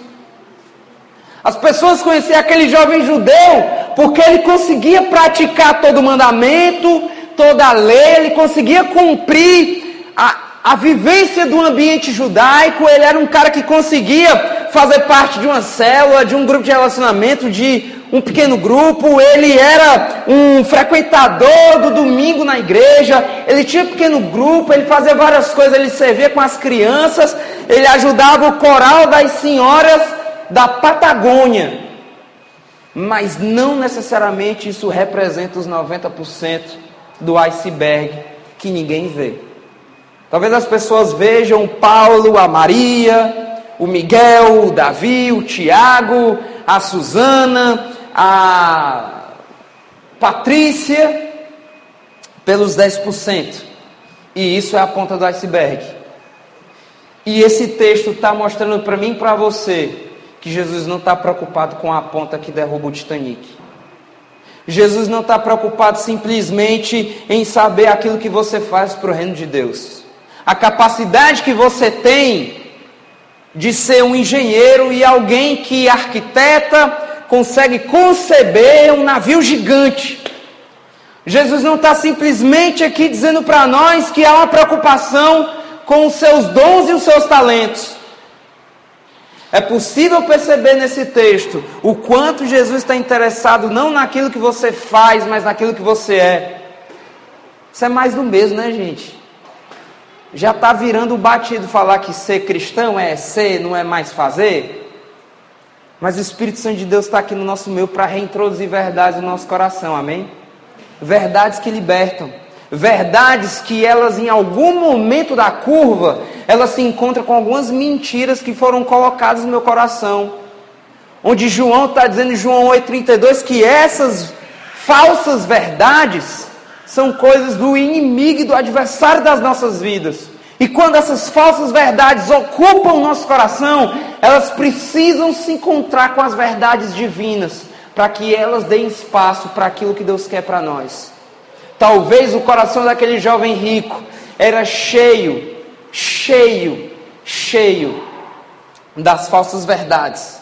As pessoas conheciam aquele jovem judeu porque ele conseguia praticar todo o mandamento, toda a lei, ele conseguia cumprir a, a vivência do ambiente judaico, ele era um cara que conseguia fazer parte de uma célula, de um grupo de relacionamento, de um pequeno grupo, ele era um frequentador do domingo na igreja, ele tinha um pequeno grupo, ele fazia várias coisas, ele servia com as crianças, ele ajudava o coral das senhoras da Patagônia. Mas não necessariamente isso representa os 90% do iceberg que ninguém vê. Talvez as pessoas vejam Paulo, a Maria, o Miguel, o Davi, o Tiago, a Suzana, a Patrícia pelos 10%. E isso é a ponta do iceberg. E esse texto está mostrando para mim e para você que Jesus não está preocupado com a ponta que derruba o Titanic. Jesus não está preocupado simplesmente em saber aquilo que você faz para o reino de Deus. A capacidade que você tem de ser um engenheiro e alguém que arquiteta consegue conceber um navio gigante. Jesus não está simplesmente aqui dizendo para nós que há uma preocupação com os seus dons e os seus talentos. É possível perceber nesse texto o quanto Jesus está interessado não naquilo que você faz, mas naquilo que você é. Isso é mais do mesmo, né, gente? Já está virando batido falar que ser cristão é ser, não é mais fazer. Mas o Espírito Santo de Deus está aqui no nosso meio para reintroduzir verdades no nosso coração, amém? Verdades que libertam. Verdades que elas, em algum momento da curva, elas se encontram com algumas mentiras que foram colocadas no meu coração. Onde João está dizendo em João 8,32 que essas falsas verdades são coisas do inimigo e do adversário das nossas vidas. E quando essas falsas verdades ocupam o nosso coração, elas precisam se encontrar com as verdades divinas, para que elas deem espaço para aquilo que Deus quer para nós. Talvez o coração daquele jovem rico era cheio, cheio, cheio das falsas verdades,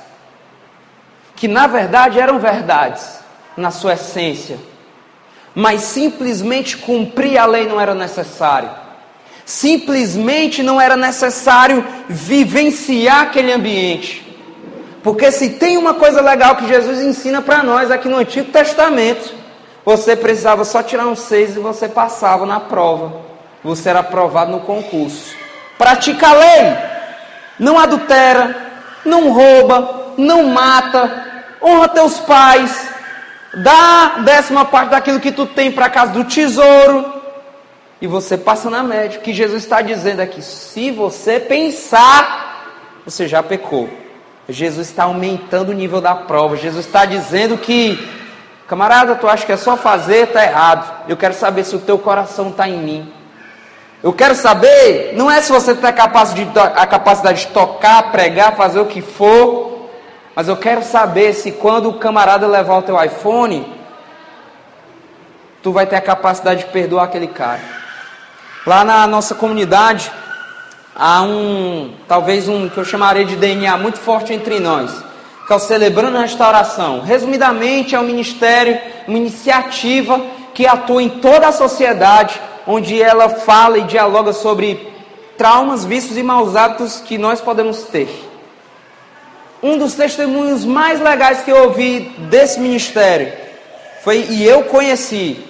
que na verdade eram verdades na sua essência, mas simplesmente cumprir a lei não era necessário. Simplesmente não era necessário vivenciar aquele ambiente. Porque se tem uma coisa legal que Jesus ensina para nós aqui no Antigo Testamento, você precisava só tirar um seis e você passava na prova. Você era aprovado no concurso. Pratica a lei. Não adultera, não rouba, não mata, honra teus pais, Dá décima parte daquilo que tu tem para casa do tesouro. E você passa na média. O que Jesus está dizendo aqui? Se você pensar, você já pecou. Jesus está aumentando o nível da prova. Jesus está dizendo que, camarada, tu acha que é só fazer, está errado. Eu quero saber se o teu coração está em mim. Eu quero saber, não é se você tem a capacidade de tocar, pregar, fazer o que for, mas eu quero saber se quando o camarada levar o teu iPhone, tu vai ter a capacidade de perdoar aquele cara. Lá na nossa comunidade há um, talvez um que eu chamaria de DNA muito forte entre nós, que é o Celebrando a Restauração. Resumidamente, é um ministério, uma iniciativa que atua em toda a sociedade, onde ela fala e dialoga sobre traumas, vícios e maus hábitos que nós podemos ter. Um dos testemunhos mais legais que eu ouvi desse ministério foi e eu conheci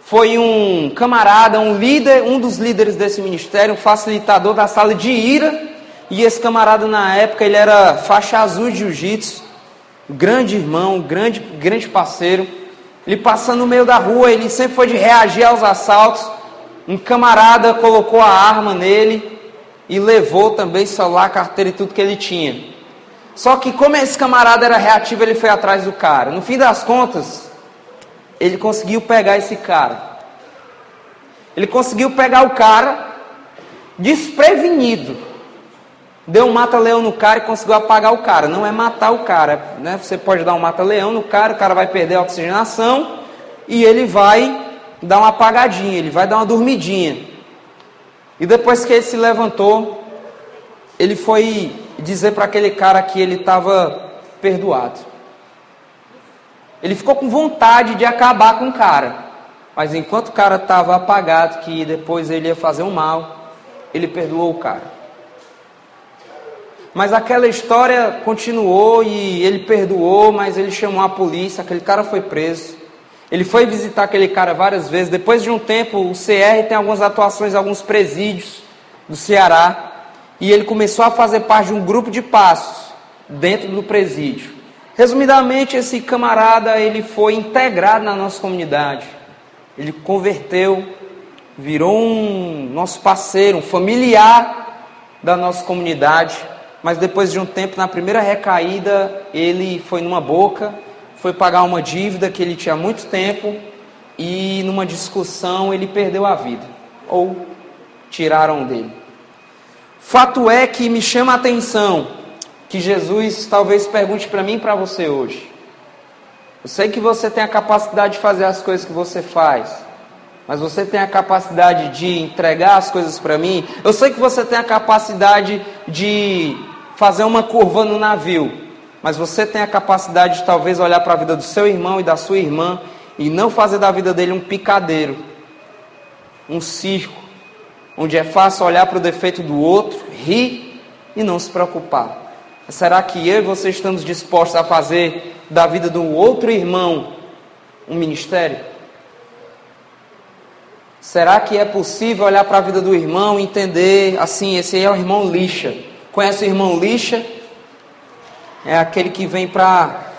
foi um camarada, um líder, um dos líderes desse ministério, um facilitador da sala de ira. E esse camarada na época ele era faixa azul de jiu-jitsu, grande irmão, grande, grande parceiro. Ele passando no meio da rua, ele sempre foi de reagir aos assaltos. Um camarada colocou a arma nele e levou também celular, carteira e tudo que ele tinha. Só que como esse camarada era reativo, ele foi atrás do cara. No fim das contas, ele conseguiu pegar esse cara. Ele conseguiu pegar o cara desprevenido. Deu um mata-leão no cara e conseguiu apagar o cara. Não é matar o cara, né? Você pode dar um mata-leão no cara, o cara vai perder a oxigenação e ele vai dar uma apagadinha, ele vai dar uma dormidinha. E depois que ele se levantou, ele foi dizer para aquele cara que ele estava perdoado. Ele ficou com vontade de acabar com o cara. Mas enquanto o cara estava apagado, que depois ele ia fazer um mal, ele perdoou o cara. Mas aquela história continuou e ele perdoou, mas ele chamou a polícia, aquele cara foi preso. Ele foi visitar aquele cara várias vezes. Depois de um tempo, o CR tem algumas atuações, alguns presídios do Ceará e ele começou a fazer parte de um grupo de passos dentro do presídio. Resumidamente, esse camarada ele foi integrado na nossa comunidade. Ele converteu, virou um nosso parceiro, um familiar da nossa comunidade. Mas depois de um tempo, na primeira recaída, ele foi numa boca, foi pagar uma dívida que ele tinha há muito tempo e numa discussão ele perdeu a vida ou tiraram dele. Fato é que me chama a atenção que Jesus talvez pergunte para mim e para você hoje. Eu sei que você tem a capacidade de fazer as coisas que você faz, mas você tem a capacidade de entregar as coisas para mim. Eu sei que você tem a capacidade de fazer uma curva no navio, mas você tem a capacidade de talvez olhar para a vida do seu irmão e da sua irmã e não fazer da vida dele um picadeiro, um circo, onde é fácil olhar para o defeito do outro, rir e não se preocupar. Será que eu e você estamos dispostos a fazer da vida do outro irmão um ministério? Será que é possível olhar para a vida do irmão e entender assim, esse é o irmão lixa? Conhece o irmão lixa? É aquele que vem para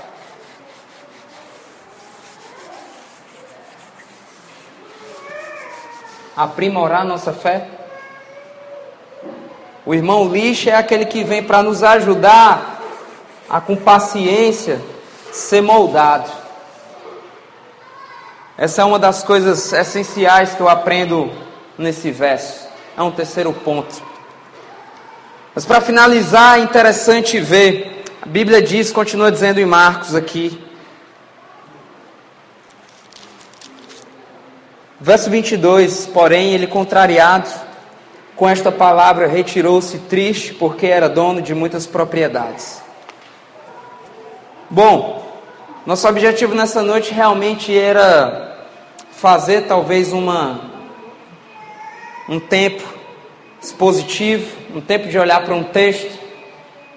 aprimorar nossa fé? O irmão lixa é aquele que vem para nos ajudar a, com paciência, ser moldado. Essa é uma das coisas essenciais que eu aprendo nesse verso. É um terceiro ponto. Mas para finalizar, é interessante ver, a Bíblia diz, continua dizendo em Marcos aqui, Verso 22: Porém, ele, contrariado com esta palavra, retirou-se triste, porque era dono de muitas propriedades. Bom, nosso objetivo nessa noite realmente era fazer talvez uma um tempo expositivo, um tempo de olhar para um texto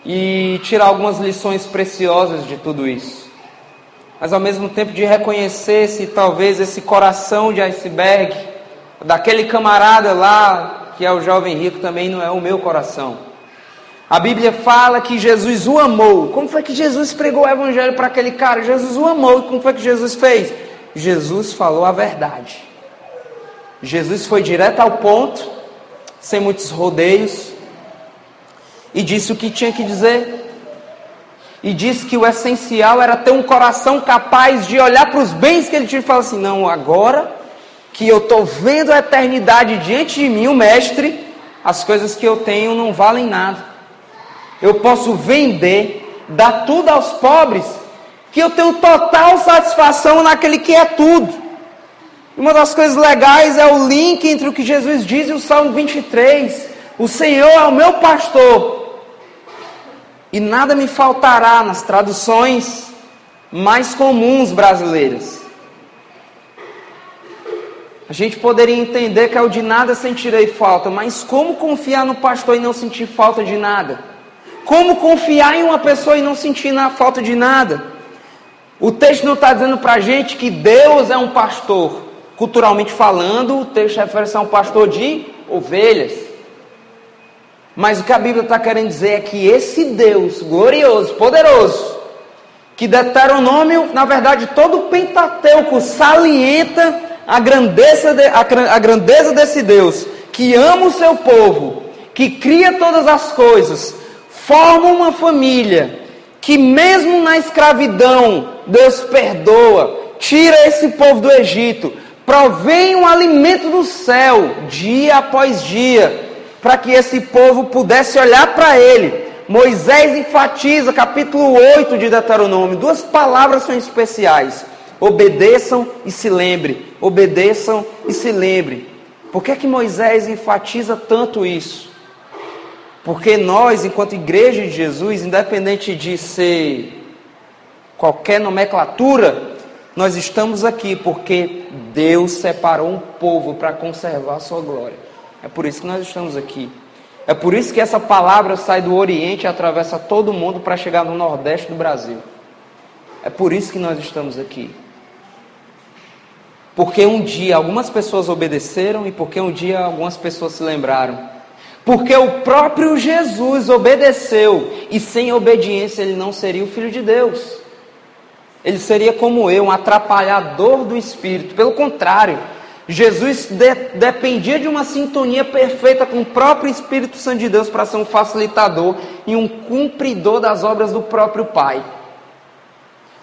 e tirar algumas lições preciosas de tudo isso mas ao mesmo tempo de reconhecer se talvez esse coração de iceberg, daquele camarada lá, que é o jovem rico, também não é o meu coração. A Bíblia fala que Jesus o amou. Como foi que Jesus pregou o evangelho para aquele cara? Jesus o amou. E como foi que Jesus fez? Jesus falou a verdade. Jesus foi direto ao ponto, sem muitos rodeios, e disse o que tinha que dizer e disse que o essencial era ter um coração capaz de olhar para os bens que ele tinha e falar assim: não, agora que eu estou vendo a eternidade diante de mim, o Mestre, as coisas que eu tenho não valem nada. Eu posso vender, dar tudo aos pobres, que eu tenho total satisfação naquele que é tudo. Uma das coisas legais é o link entre o que Jesus diz e o Salmo 23. O Senhor é o meu pastor, e nada me faltará nas traduções mais comuns brasileiras. A gente poderia entender que é o de nada sentirei falta, mas como confiar no pastor e não sentir falta de nada? Como confiar em uma pessoa e não sentir falta de nada? O texto não está dizendo para a gente que Deus é um pastor. Culturalmente falando, o texto refere-se a um pastor de ovelhas. Mas o que a Bíblia está querendo dizer é que esse Deus glorioso, poderoso, que Deuteronômio, na verdade, todo o Pentateuco salienta a grandeza, de, a, a grandeza desse Deus, que ama o seu povo, que cria todas as coisas, forma uma família, que mesmo na escravidão, Deus perdoa, tira esse povo do Egito, provém um alimento do céu, dia após dia, para que esse povo pudesse olhar para ele. Moisés enfatiza, capítulo 8 de Deuteronômio, duas palavras são especiais: obedeçam e se lembre. Obedeçam e se lembre. Por que, é que Moisés enfatiza tanto isso? Porque nós, enquanto igreja de Jesus, independente de ser qualquer nomenclatura, nós estamos aqui porque Deus separou um povo para conservar a sua glória. É por isso que nós estamos aqui. É por isso que essa palavra sai do Oriente e atravessa todo mundo para chegar no Nordeste do Brasil. É por isso que nós estamos aqui. Porque um dia algumas pessoas obedeceram e porque um dia algumas pessoas se lembraram. Porque o próprio Jesus obedeceu e sem obediência ele não seria o Filho de Deus. Ele seria como eu, um atrapalhador do Espírito. Pelo contrário, Jesus de, dependia de uma sintonia perfeita com o próprio Espírito Santo de Deus para ser um facilitador e um cumpridor das obras do próprio Pai.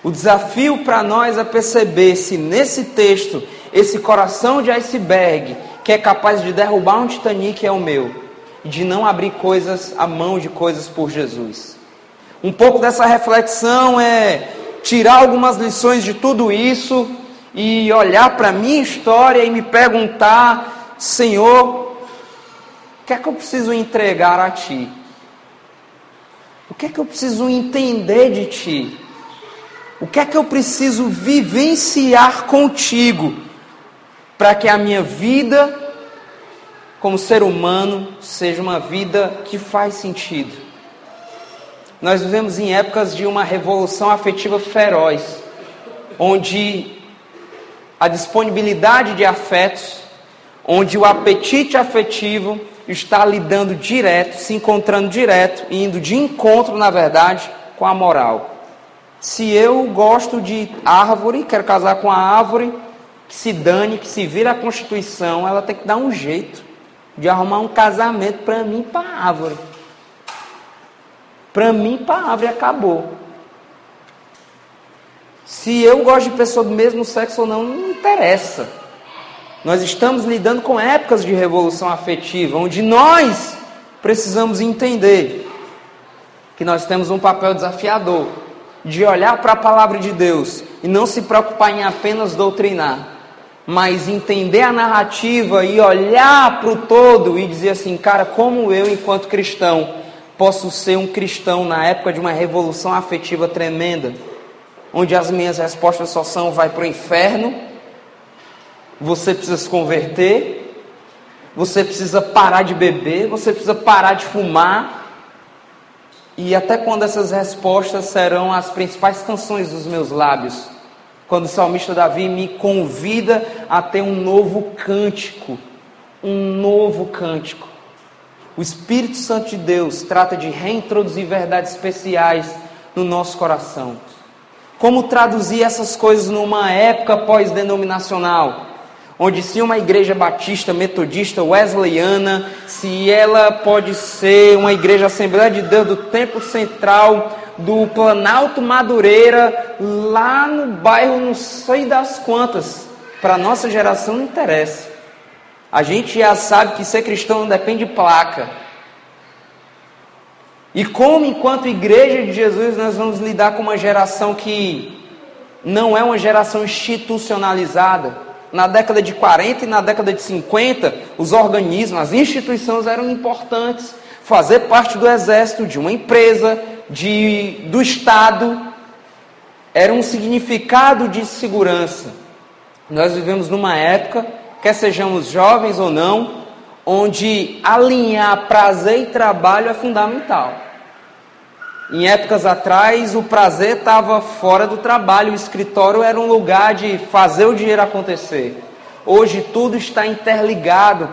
O desafio para nós é perceber se nesse texto, esse coração de iceberg, que é capaz de derrubar um Titanic, é o meu, de não abrir coisas, a mão de coisas por Jesus. Um pouco dessa reflexão é tirar algumas lições de tudo isso e olhar para a minha história e me perguntar: Senhor, o que é que eu preciso entregar a Ti? O que é que eu preciso entender de Ti? O que é que eu preciso vivenciar contigo para que a minha vida como ser humano seja uma vida que faz sentido? Nós vivemos em épocas de uma revolução afetiva feroz, onde a disponibilidade de afetos, onde o apetite afetivo está lidando direto, se encontrando direto, indo de encontro, na verdade, com a moral. Se eu gosto de árvore, quero casar com a árvore, que se dane, que se vira a Constituição, ela tem que dar um jeito de arrumar um casamento para mim para a árvore. Para mim, para a árvore acabou. Se eu gosto de pessoa do mesmo sexo ou não, não interessa. Nós estamos lidando com épocas de revolução afetiva, onde nós precisamos entender que nós temos um papel desafiador de olhar para a palavra de Deus e não se preocupar em apenas doutrinar, mas entender a narrativa e olhar para o todo e dizer assim, cara, como eu, enquanto cristão, posso ser um cristão na época de uma revolução afetiva tremenda, onde as minhas respostas só são vai para o inferno, você precisa se converter, você precisa parar de beber, você precisa parar de fumar, e até quando essas respostas serão as principais canções dos meus lábios? Quando o salmista Davi me convida a ter um novo cântico, um novo cântico. O Espírito Santo de Deus trata de reintroduzir verdades especiais no nosso coração. Como traduzir essas coisas numa época pós-denominacional? onde se uma igreja batista, metodista, wesleyana, se ela pode ser uma igreja Assembleia de Deus do Templo Central, do Planalto Madureira, lá no bairro não sei das quantas, para a nossa geração não interessa. A gente já sabe que ser cristão não depende de placa. E como, enquanto igreja de Jesus, nós vamos lidar com uma geração que não é uma geração institucionalizada, na década de 40 e na década de 50, os organismos, as instituições eram importantes. Fazer parte do exército, de uma empresa, de, do Estado, era um significado de segurança. Nós vivemos numa época, quer sejamos jovens ou não, onde alinhar prazer e trabalho é fundamental. Em épocas atrás, o prazer estava fora do trabalho, o escritório era um lugar de fazer o dinheiro acontecer. Hoje tudo está interligado.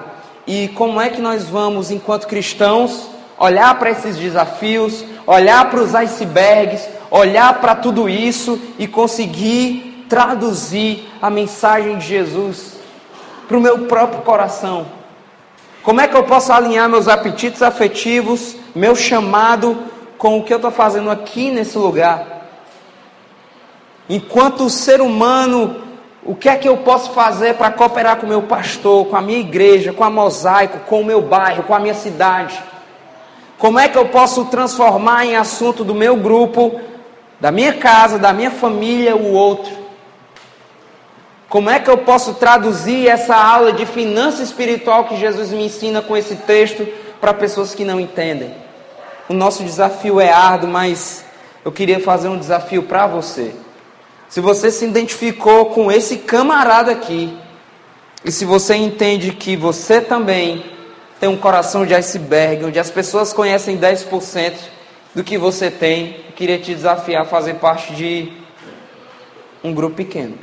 E como é que nós vamos, enquanto cristãos, olhar para esses desafios, olhar para os icebergs, olhar para tudo isso e conseguir traduzir a mensagem de Jesus para o meu próprio coração? Como é que eu posso alinhar meus apetites afetivos, meu chamado com o que eu estou fazendo aqui nesse lugar. Enquanto ser humano, o que é que eu posso fazer para cooperar com o meu pastor, com a minha igreja, com a mosaico, com o meu bairro, com a minha cidade? Como é que eu posso transformar em assunto do meu grupo, da minha casa, da minha família, o outro? Como é que eu posso traduzir essa aula de finança espiritual que Jesus me ensina com esse texto para pessoas que não entendem? O nosso desafio é árduo, mas eu queria fazer um desafio para você. Se você se identificou com esse camarada aqui, e se você entende que você também tem um coração de iceberg, onde as pessoas conhecem 10% do que você tem, eu queria te desafiar a fazer parte de um grupo pequeno.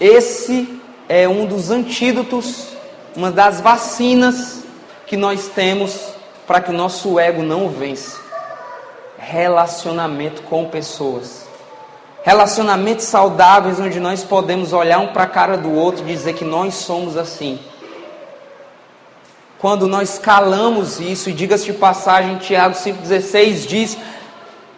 Esse é um dos antídotos, uma das vacinas que nós temos para que o nosso ego não vença? Relacionamento com pessoas. Relacionamentos saudáveis onde nós podemos olhar um para a cara do outro e dizer que nós somos assim. Quando nós calamos isso, e diga-se de passagem, Tiago 5,16 diz: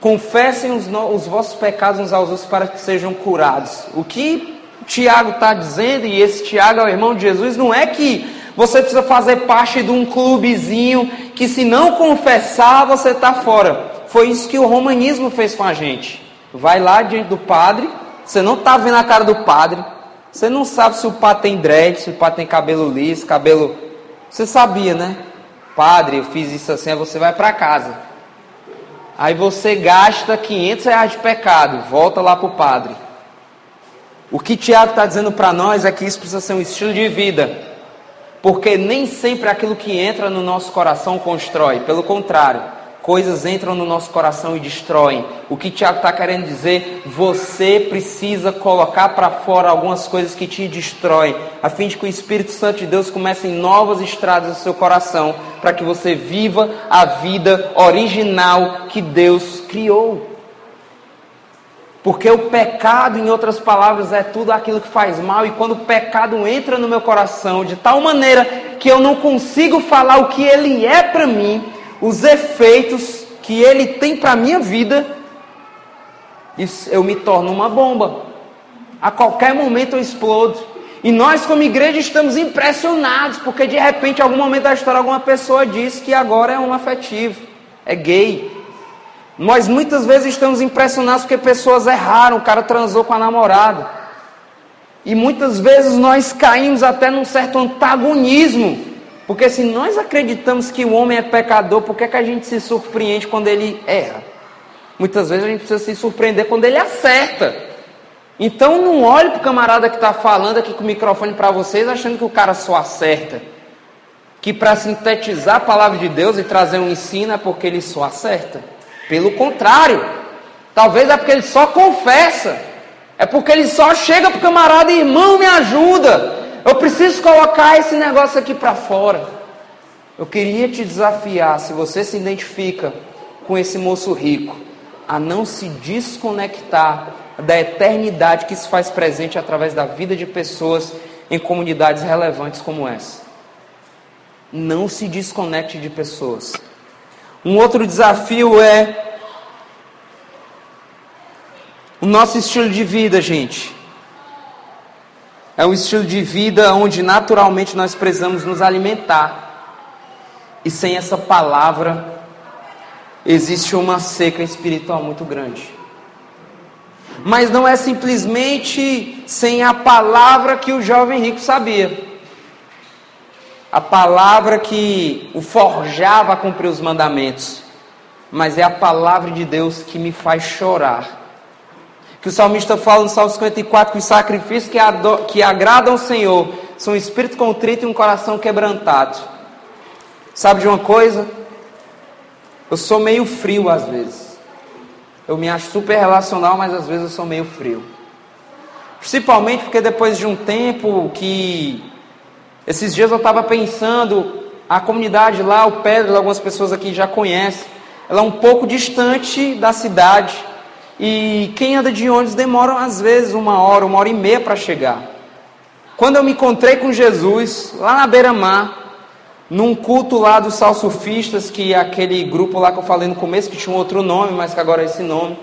confessem os, os vossos pecados uns aos outros para que sejam curados. O que Tiago está dizendo, e esse Tiago é o irmão de Jesus, não é que você precisa fazer parte de um clubezinho que se não confessar você está fora. Foi isso que o romanismo fez com a gente. Vai lá diante do padre, você não está vendo a cara do padre, você não sabe se o padre tem dread, se o padre tem cabelo liso, cabelo. Você sabia, né? Padre, eu fiz isso assim, aí você vai para casa. Aí você gasta 500 reais de pecado, volta lá para o padre. O que Tiago está dizendo para nós é que isso precisa ser um estilo de vida. Porque nem sempre aquilo que entra no nosso coração constrói, pelo contrário, coisas entram no nosso coração e destroem. O que Tiago está querendo dizer, você precisa colocar para fora algumas coisas que te destroem, a fim de que o Espírito Santo de Deus comece em novas estradas no seu coração, para que você viva a vida original que Deus criou. Porque o pecado, em outras palavras, é tudo aquilo que faz mal, e quando o pecado entra no meu coração de tal maneira que eu não consigo falar o que ele é para mim, os efeitos que ele tem para a minha vida, eu me torno uma bomba. A qualquer momento eu explodo. E nós, como igreja, estamos impressionados, porque de repente, em algum momento da história, alguma pessoa disse que agora é um afetivo, é gay, nós muitas vezes estamos impressionados porque pessoas erraram, o cara transou com a namorada. E muitas vezes nós caímos até num certo antagonismo. Porque se nós acreditamos que o homem é pecador, por que, é que a gente se surpreende quando ele erra? Muitas vezes a gente precisa se surpreender quando ele acerta. Então não olhe para o camarada que está falando aqui com o microfone para vocês achando que o cara só acerta. Que para sintetizar a palavra de Deus e trazer um ensino é porque ele só acerta. Pelo contrário, talvez é porque ele só confessa, é porque ele só chega para o camarada e irmão, me ajuda. Eu preciso colocar esse negócio aqui para fora. Eu queria te desafiar, se você se identifica com esse moço rico, a não se desconectar da eternidade que se faz presente através da vida de pessoas em comunidades relevantes como essa. Não se desconecte de pessoas. Um outro desafio é o nosso estilo de vida, gente. É um estilo de vida onde naturalmente nós precisamos nos alimentar. E sem essa palavra, existe uma seca espiritual muito grande. Mas não é simplesmente sem a palavra que o jovem rico sabia a palavra que o forjava a cumprir os mandamentos, mas é a palavra de Deus que me faz chorar. Que o salmista fala no Salmo 54 que os sacrifícios que, que agradam ao Senhor são um espírito contrito e um coração quebrantado. Sabe de uma coisa? Eu sou meio frio às vezes. Eu me acho super relacional, mas às vezes eu sou meio frio. Principalmente porque depois de um tempo que esses dias eu estava pensando, a comunidade lá, o Pedro, algumas pessoas aqui já conhecem, ela é um pouco distante da cidade. E quem anda de ônibus demora às vezes uma hora, uma hora e meia para chegar. Quando eu me encontrei com Jesus, lá na beira-mar, num culto lá dos salsufistas, que é aquele grupo lá que eu falei no começo, que tinha um outro nome, mas que agora é esse nome.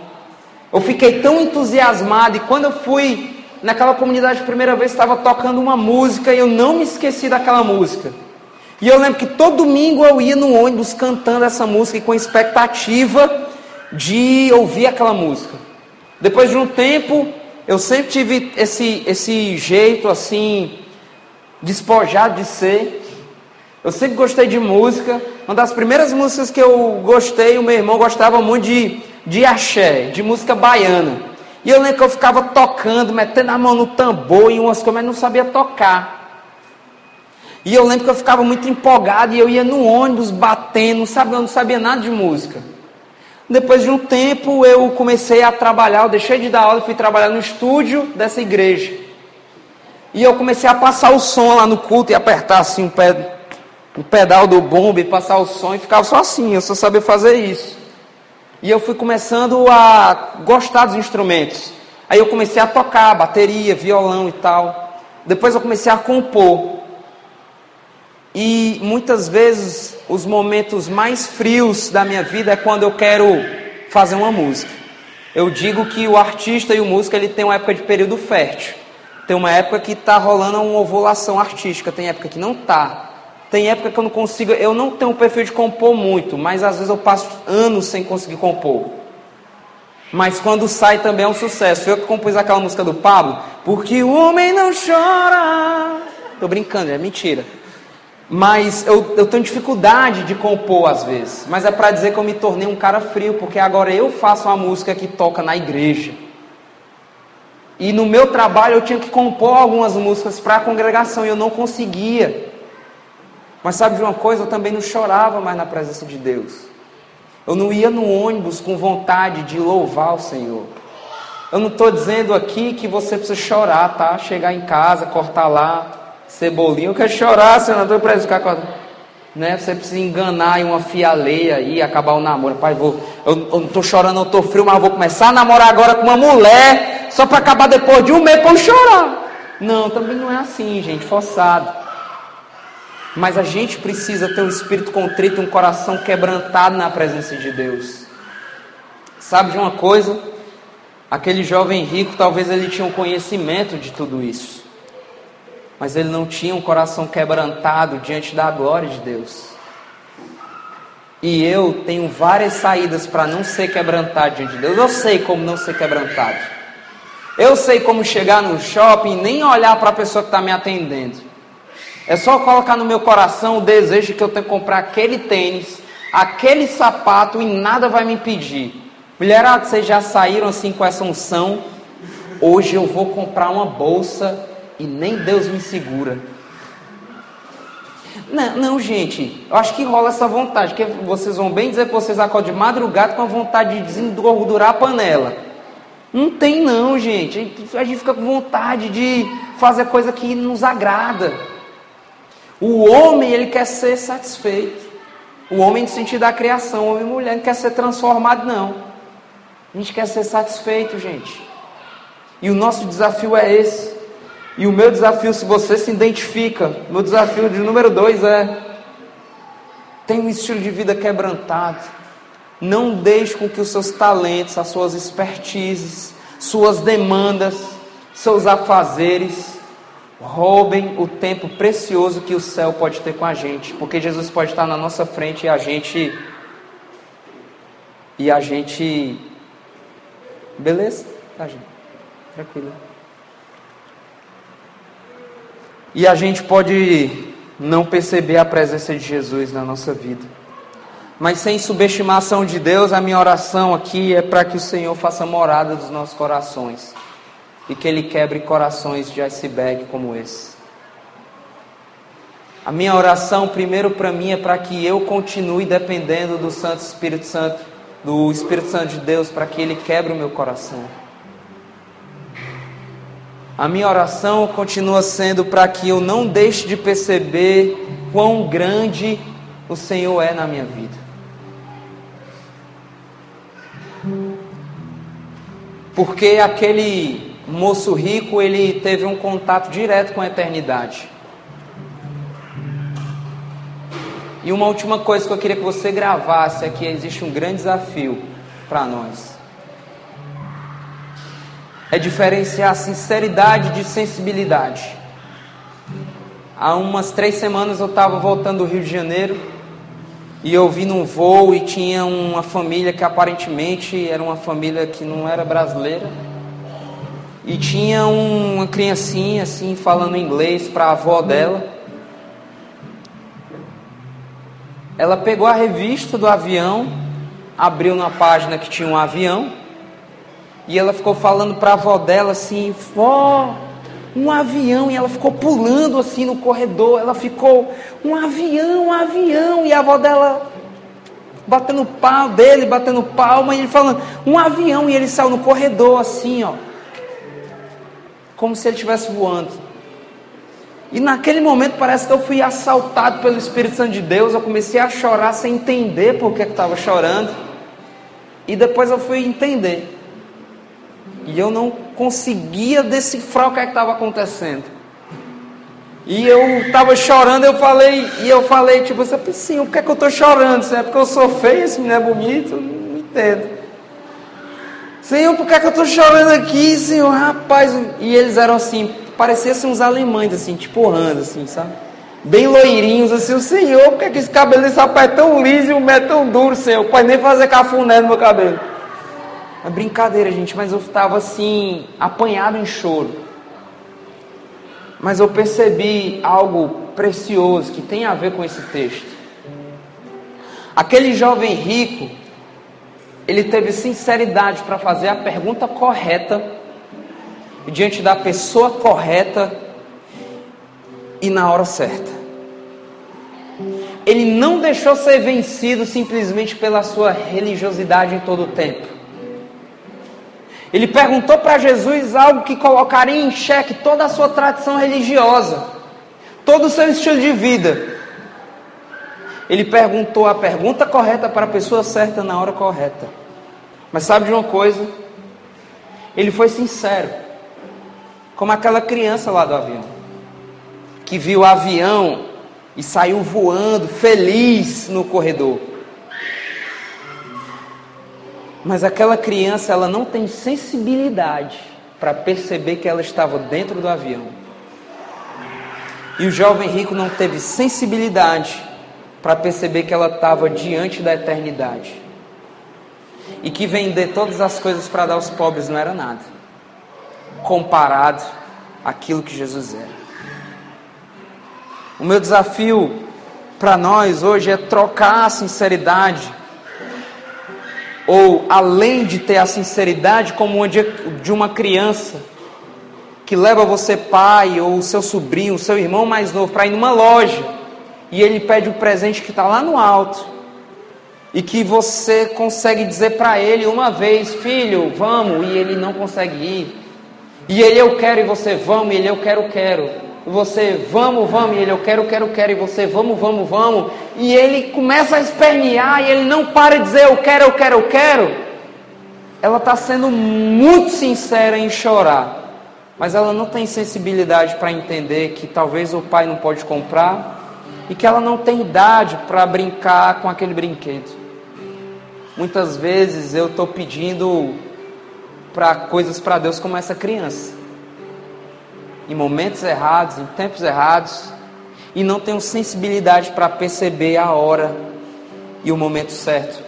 Eu fiquei tão entusiasmado, e quando eu fui naquela comunidade a primeira vez estava tocando uma música e eu não me esqueci daquela música. E eu lembro que todo domingo eu ia no ônibus cantando essa música e com expectativa de ouvir aquela música. Depois de um tempo, eu sempre tive esse, esse jeito assim, despojado de ser. Eu sempre gostei de música. Uma das primeiras músicas que eu gostei, o meu irmão gostava muito de, de axé, de música baiana. E eu lembro que eu ficava tocando, metendo a mão no tambor e umas coisas, mas não sabia tocar. E eu lembro que eu ficava muito empolgado e eu ia no ônibus batendo, não sabia, não sabia nada de música. Depois de um tempo eu comecei a trabalhar, eu deixei de dar aula e fui trabalhar no estúdio dessa igreja. E eu comecei a passar o som lá no culto e apertar assim o, pé, o pedal do bombe, passar o som e ficava só assim, eu só sabia fazer isso. E eu fui começando a gostar dos instrumentos. Aí eu comecei a tocar bateria, violão e tal. Depois eu comecei a compor. E muitas vezes os momentos mais frios da minha vida é quando eu quero fazer uma música. Eu digo que o artista e o músico ele tem uma época de período fértil. Tem uma época que está rolando uma ovulação artística, tem época que não está. Tem época que eu não consigo, eu não tenho o perfil de compor muito, mas às vezes eu passo anos sem conseguir compor. Mas quando sai também é um sucesso. Eu que compus aquela música do Pablo, porque o homem não chora. Tô brincando, é mentira. Mas eu, eu tenho dificuldade de compor às vezes. Mas é para dizer que eu me tornei um cara frio, porque agora eu faço uma música que toca na igreja. E no meu trabalho eu tinha que compor algumas músicas para a congregação e eu não conseguia. Mas sabe de uma coisa? Eu também não chorava mais na presença de Deus. Eu não ia no ônibus com vontade de louvar o Senhor. Eu não estou dizendo aqui que você precisa chorar, tá? Chegar em casa, cortar lá, cebolinha. Eu quero chorar, senador, para ficar com né? Você precisa enganar em uma fialeia e acabar o namoro. Pai, vou, eu, eu não estou chorando, eu estou frio, mas vou começar a namorar agora com uma mulher, só para acabar depois de um mês para eu chorar. Não, também não é assim, gente, forçado. Mas a gente precisa ter um espírito contrito, um coração quebrantado na presença de Deus. Sabe de uma coisa? Aquele jovem rico, talvez ele tinha um conhecimento de tudo isso mas ele não tinha um coração quebrantado diante da glória de Deus. E eu tenho várias saídas para não ser quebrantado diante de Deus. Eu sei como não ser quebrantado. Eu sei como chegar no shopping e nem olhar para a pessoa que está me atendendo. É só colocar no meu coração o desejo que eu tenho que comprar aquele tênis, aquele sapato e nada vai me impedir. Mulherada, vocês já saíram assim com essa unção? Hoje eu vou comprar uma bolsa e nem Deus me segura. Não, não, gente, eu acho que rola essa vontade, que vocês vão bem dizer que vocês acordam de madrugada com a vontade de desengordurar a panela. Não tem não, gente. A gente fica com vontade de fazer coisa que nos agrada. O homem, ele quer ser satisfeito. O homem, no sentido da criação, homem e mulher, não quer ser transformado, não. A gente quer ser satisfeito, gente. E o nosso desafio é esse. E o meu desafio, se você se identifica, meu desafio de número dois é: tenha um estilo de vida quebrantado. Não deixe com que os seus talentos, as suas expertises, suas demandas, seus afazeres roubem o tempo precioso que o céu pode ter com a gente, porque Jesus pode estar na nossa frente e a gente e a gente beleza? Tá, gente. Tranquilo. E a gente pode não perceber a presença de Jesus na nossa vida. Mas sem subestimação de Deus, a minha oração aqui é para que o Senhor faça morada dos nossos corações e que Ele quebre corações de iceberg como esse. A minha oração, primeiro para mim, é para que eu continue dependendo do Santo Espírito Santo, do Espírito Santo de Deus, para que Ele quebre o meu coração. A minha oração continua sendo para que eu não deixe de perceber quão grande o Senhor é na minha vida. Porque aquele moço rico, ele teve um contato direto com a eternidade. E uma última coisa que eu queria que você gravasse é que existe um grande desafio para nós é diferenciar sinceridade de sensibilidade. Há umas três semanas eu estava voltando do Rio de Janeiro e eu vi num voo e tinha uma família que aparentemente era uma família que não era brasileira. E tinha uma criancinha assim falando inglês para a avó dela. Ela pegou a revista do avião, abriu na página que tinha um avião e ela ficou falando para a avó dela assim: Vó, um avião. E ela ficou pulando assim no corredor. Ela ficou: Um avião, um avião. E a avó dela batendo pau dele, batendo palma. E ele falando: Um avião. E ele saiu no corredor assim, ó. Como se ele estivesse voando. E naquele momento parece que eu fui assaltado pelo Espírito Santo de Deus. Eu comecei a chorar sem entender por que estava chorando. E depois eu fui entender. E eu não conseguia decifrar o que é estava acontecendo. E eu estava chorando, eu falei, e eu falei, tipo, assim, por que é que eu estou chorando? É porque eu sou feio, esse menino é bonito? Não entendo. Senhor, por que, é que eu estou chorando aqui, Senhor? Rapaz, e eles eram assim, pareciam uns alemães, assim, tipo Hans, assim, sabe? Bem loirinhos, assim, o Senhor, por que, é que esse cabelo desse rapaz é tão liso e o meu é tão duro, Senhor? Pode nem fazer cafuné no meu cabelo. É brincadeira, gente, mas eu estava assim, apanhado em choro. Mas eu percebi algo precioso que tem a ver com esse texto. Aquele jovem rico, ele teve sinceridade para fazer a pergunta correta, diante da pessoa correta e na hora certa. Ele não deixou ser vencido simplesmente pela sua religiosidade em todo o tempo. Ele perguntou para Jesus algo que colocaria em xeque toda a sua tradição religiosa, todo o seu estilo de vida. Ele perguntou a pergunta correta para a pessoa certa na hora correta. Mas sabe de uma coisa? Ele foi sincero, como aquela criança lá do avião, que viu o avião e saiu voando feliz no corredor. Mas aquela criança, ela não tem sensibilidade para perceber que ela estava dentro do avião. E o jovem rico não teve sensibilidade para perceber que ela estava diante da eternidade. E que vender todas as coisas para dar aos pobres não era nada, comparado àquilo que Jesus era. O meu desafio para nós hoje é trocar a sinceridade ou além de ter a sinceridade como uma de uma criança que leva você pai ou seu sobrinho, seu irmão mais novo para ir numa loja e ele pede o presente que está lá no alto. E que você consegue dizer para ele uma vez, filho, vamos, e ele não consegue ir. E ele eu quero. E você vamos, e ele eu quero, quero. Você vamos, vamos, e ele eu quero, quero, quero, e você vamos, vamos, vamos, e ele começa a espernear e ele não para de dizer eu quero, eu quero, eu quero. Ela está sendo muito sincera em chorar, mas ela não tem sensibilidade para entender que talvez o pai não pode comprar e que ela não tem idade para brincar com aquele brinquedo. Muitas vezes eu estou pedindo para coisas para Deus como essa criança em momentos errados, em tempos errados, e não tenho sensibilidade para perceber a hora e o momento certo.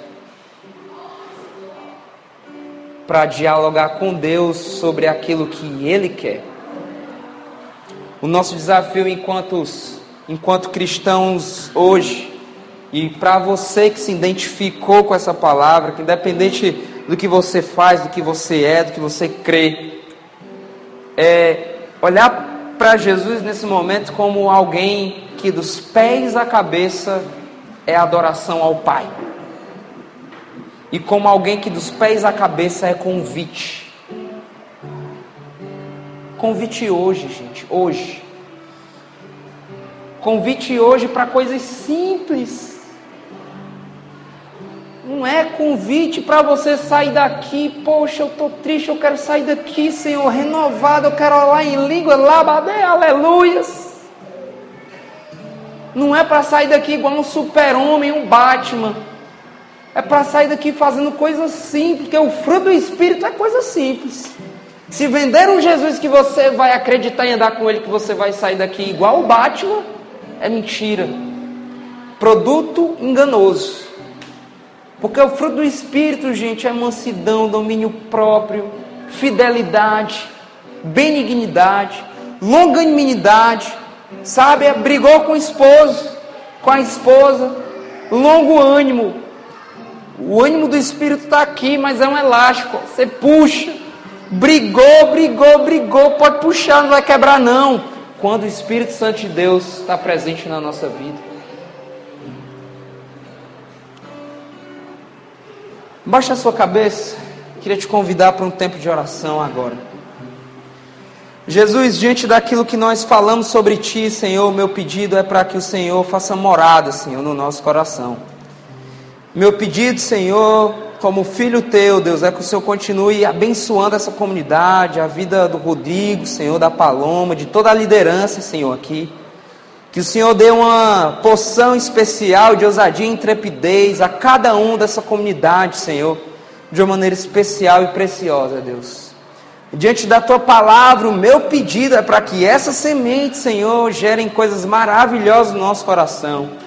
Para dialogar com Deus sobre aquilo que Ele quer. O nosso desafio enquanto, enquanto cristãos hoje, e para você que se identificou com essa palavra, que independente do que você faz, do que você é, do que você crê, é olhar para Jesus nesse momento como alguém que dos pés à cabeça é adoração ao Pai. E como alguém que dos pés à cabeça é convite. Convite hoje, gente, hoje. Convite hoje para coisas simples não é convite para você sair daqui, poxa, eu estou triste, eu quero sair daqui, Senhor, renovado, eu quero orar em língua, labadê, aleluias. Não é para sair daqui igual um super-homem, um Batman. É para sair daqui fazendo coisas simples, porque o fruto do Espírito é coisa simples. Se vender um Jesus que você vai acreditar em andar com ele, que você vai sair daqui igual o Batman, é mentira. Produto enganoso. Porque o fruto do Espírito, gente, é mansidão, domínio próprio, fidelidade, benignidade, longanimidade, sabe? Brigou com o esposo, com a esposa, longo ânimo. O ânimo do Espírito está aqui, mas é um elástico. Você puxa, brigou, brigou, brigou, pode puxar, não vai quebrar não. Quando o Espírito Santo de Deus está presente na nossa vida. Baixa a sua cabeça. Queria te convidar para um tempo de oração agora. Jesus, diante daquilo que nós falamos sobre Ti, Senhor, meu pedido é para que o Senhor faça morada, Senhor, no nosso coração. Meu pedido, Senhor, como filho Teu, Deus, é que o Senhor continue abençoando essa comunidade, a vida do Rodrigo, Senhor, da Paloma, de toda a liderança, Senhor, aqui. Que o Senhor dê uma porção especial de ousadia e intrepidez a cada um dessa comunidade, Senhor. de uma maneira especial e preciosa, Deus. Diante da tua palavra, o meu pedido é para que essa semente, Senhor, gerem coisas maravilhosas no nosso coração.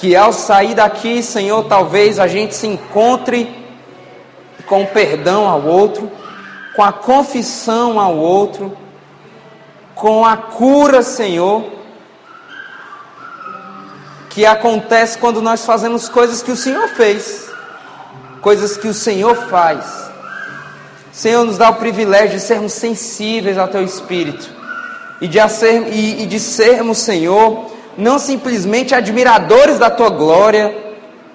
Que ao sair daqui, Senhor, talvez a gente se encontre com perdão ao outro, com a confissão ao outro, com a cura, Senhor, que acontece quando nós fazemos coisas que o Senhor fez, coisas que o Senhor faz. Senhor, nos dá o privilégio de sermos sensíveis ao Teu Espírito e de, e, e de sermos, Senhor, não simplesmente admiradores da Tua glória,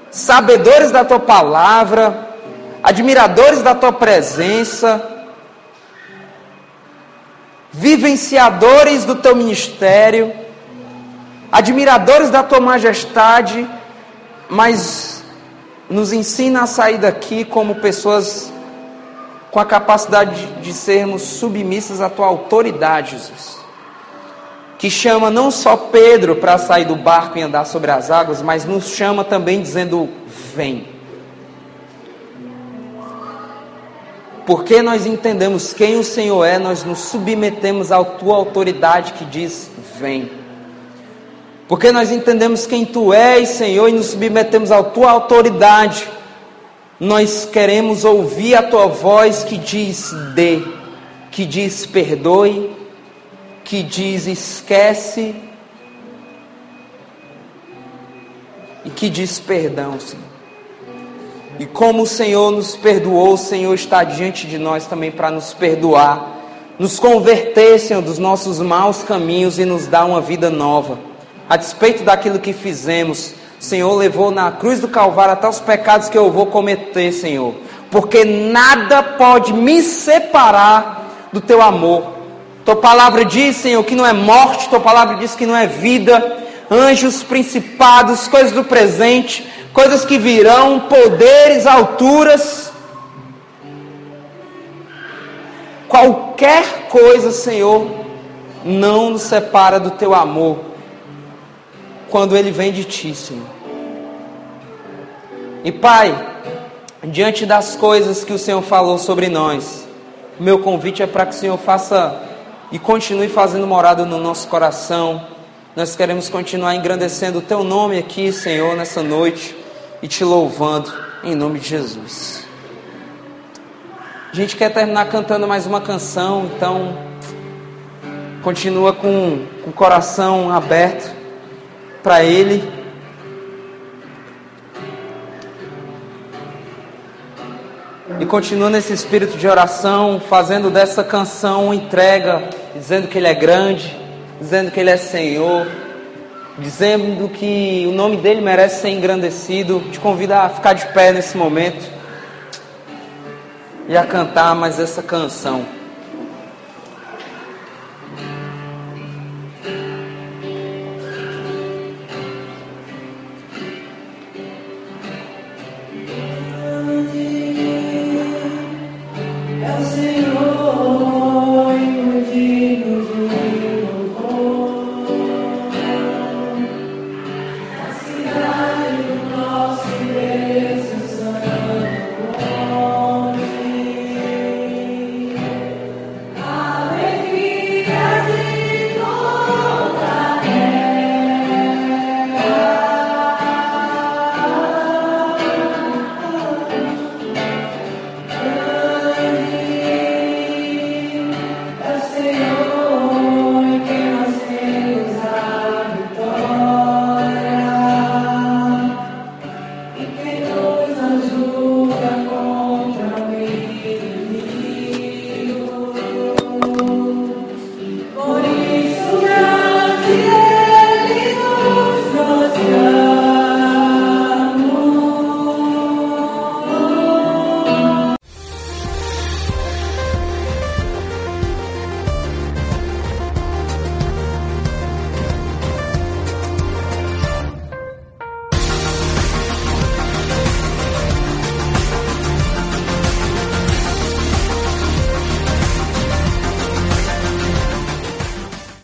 sabedores da Tua palavra, admiradores da Tua presença, vivenciadores do Teu ministério, admiradores da Tua majestade, mas nos ensina a sair daqui como pessoas com a capacidade de sermos submissas à tua autoridade, Jesus. Que chama não só Pedro para sair do barco e andar sobre as águas, mas nos chama também dizendo: Vem. Porque nós entendemos quem o Senhor é, nós nos submetemos à tua autoridade que diz: Vem. Porque nós entendemos quem tu és, Senhor, e nos submetemos à tua autoridade nós queremos ouvir a tua voz que diz dê, que diz perdoe, que diz esquece e que diz perdão, Senhor. E como o Senhor nos perdoou, o Senhor está diante de nós também para nos perdoar, nos converter, Senhor, dos nossos maus caminhos e nos dar uma vida nova. A despeito daquilo que fizemos, Senhor levou na cruz do Calvário até os pecados que eu vou cometer, Senhor. Porque nada pode me separar do teu amor. Tua palavra diz, Senhor, que não é morte, tua palavra diz que não é vida, anjos, principados, coisas do presente, coisas que virão, poderes, alturas. Qualquer coisa, Senhor, não nos separa do teu amor quando ele vem de ti, Senhor. E Pai, diante das coisas que o Senhor falou sobre nós, meu convite é para que o Senhor faça e continue fazendo morada no nosso coração. Nós queremos continuar engrandecendo o Teu nome aqui, Senhor, nessa noite e te louvando em nome de Jesus. A gente quer terminar cantando mais uma canção, então continua com, com o coração aberto para Ele. E continua nesse espírito de oração, fazendo dessa canção entrega, dizendo que Ele é grande, dizendo que Ele é Senhor, dizendo que o nome dele merece ser engrandecido. Te convido a ficar de pé nesse momento e a cantar mais essa canção.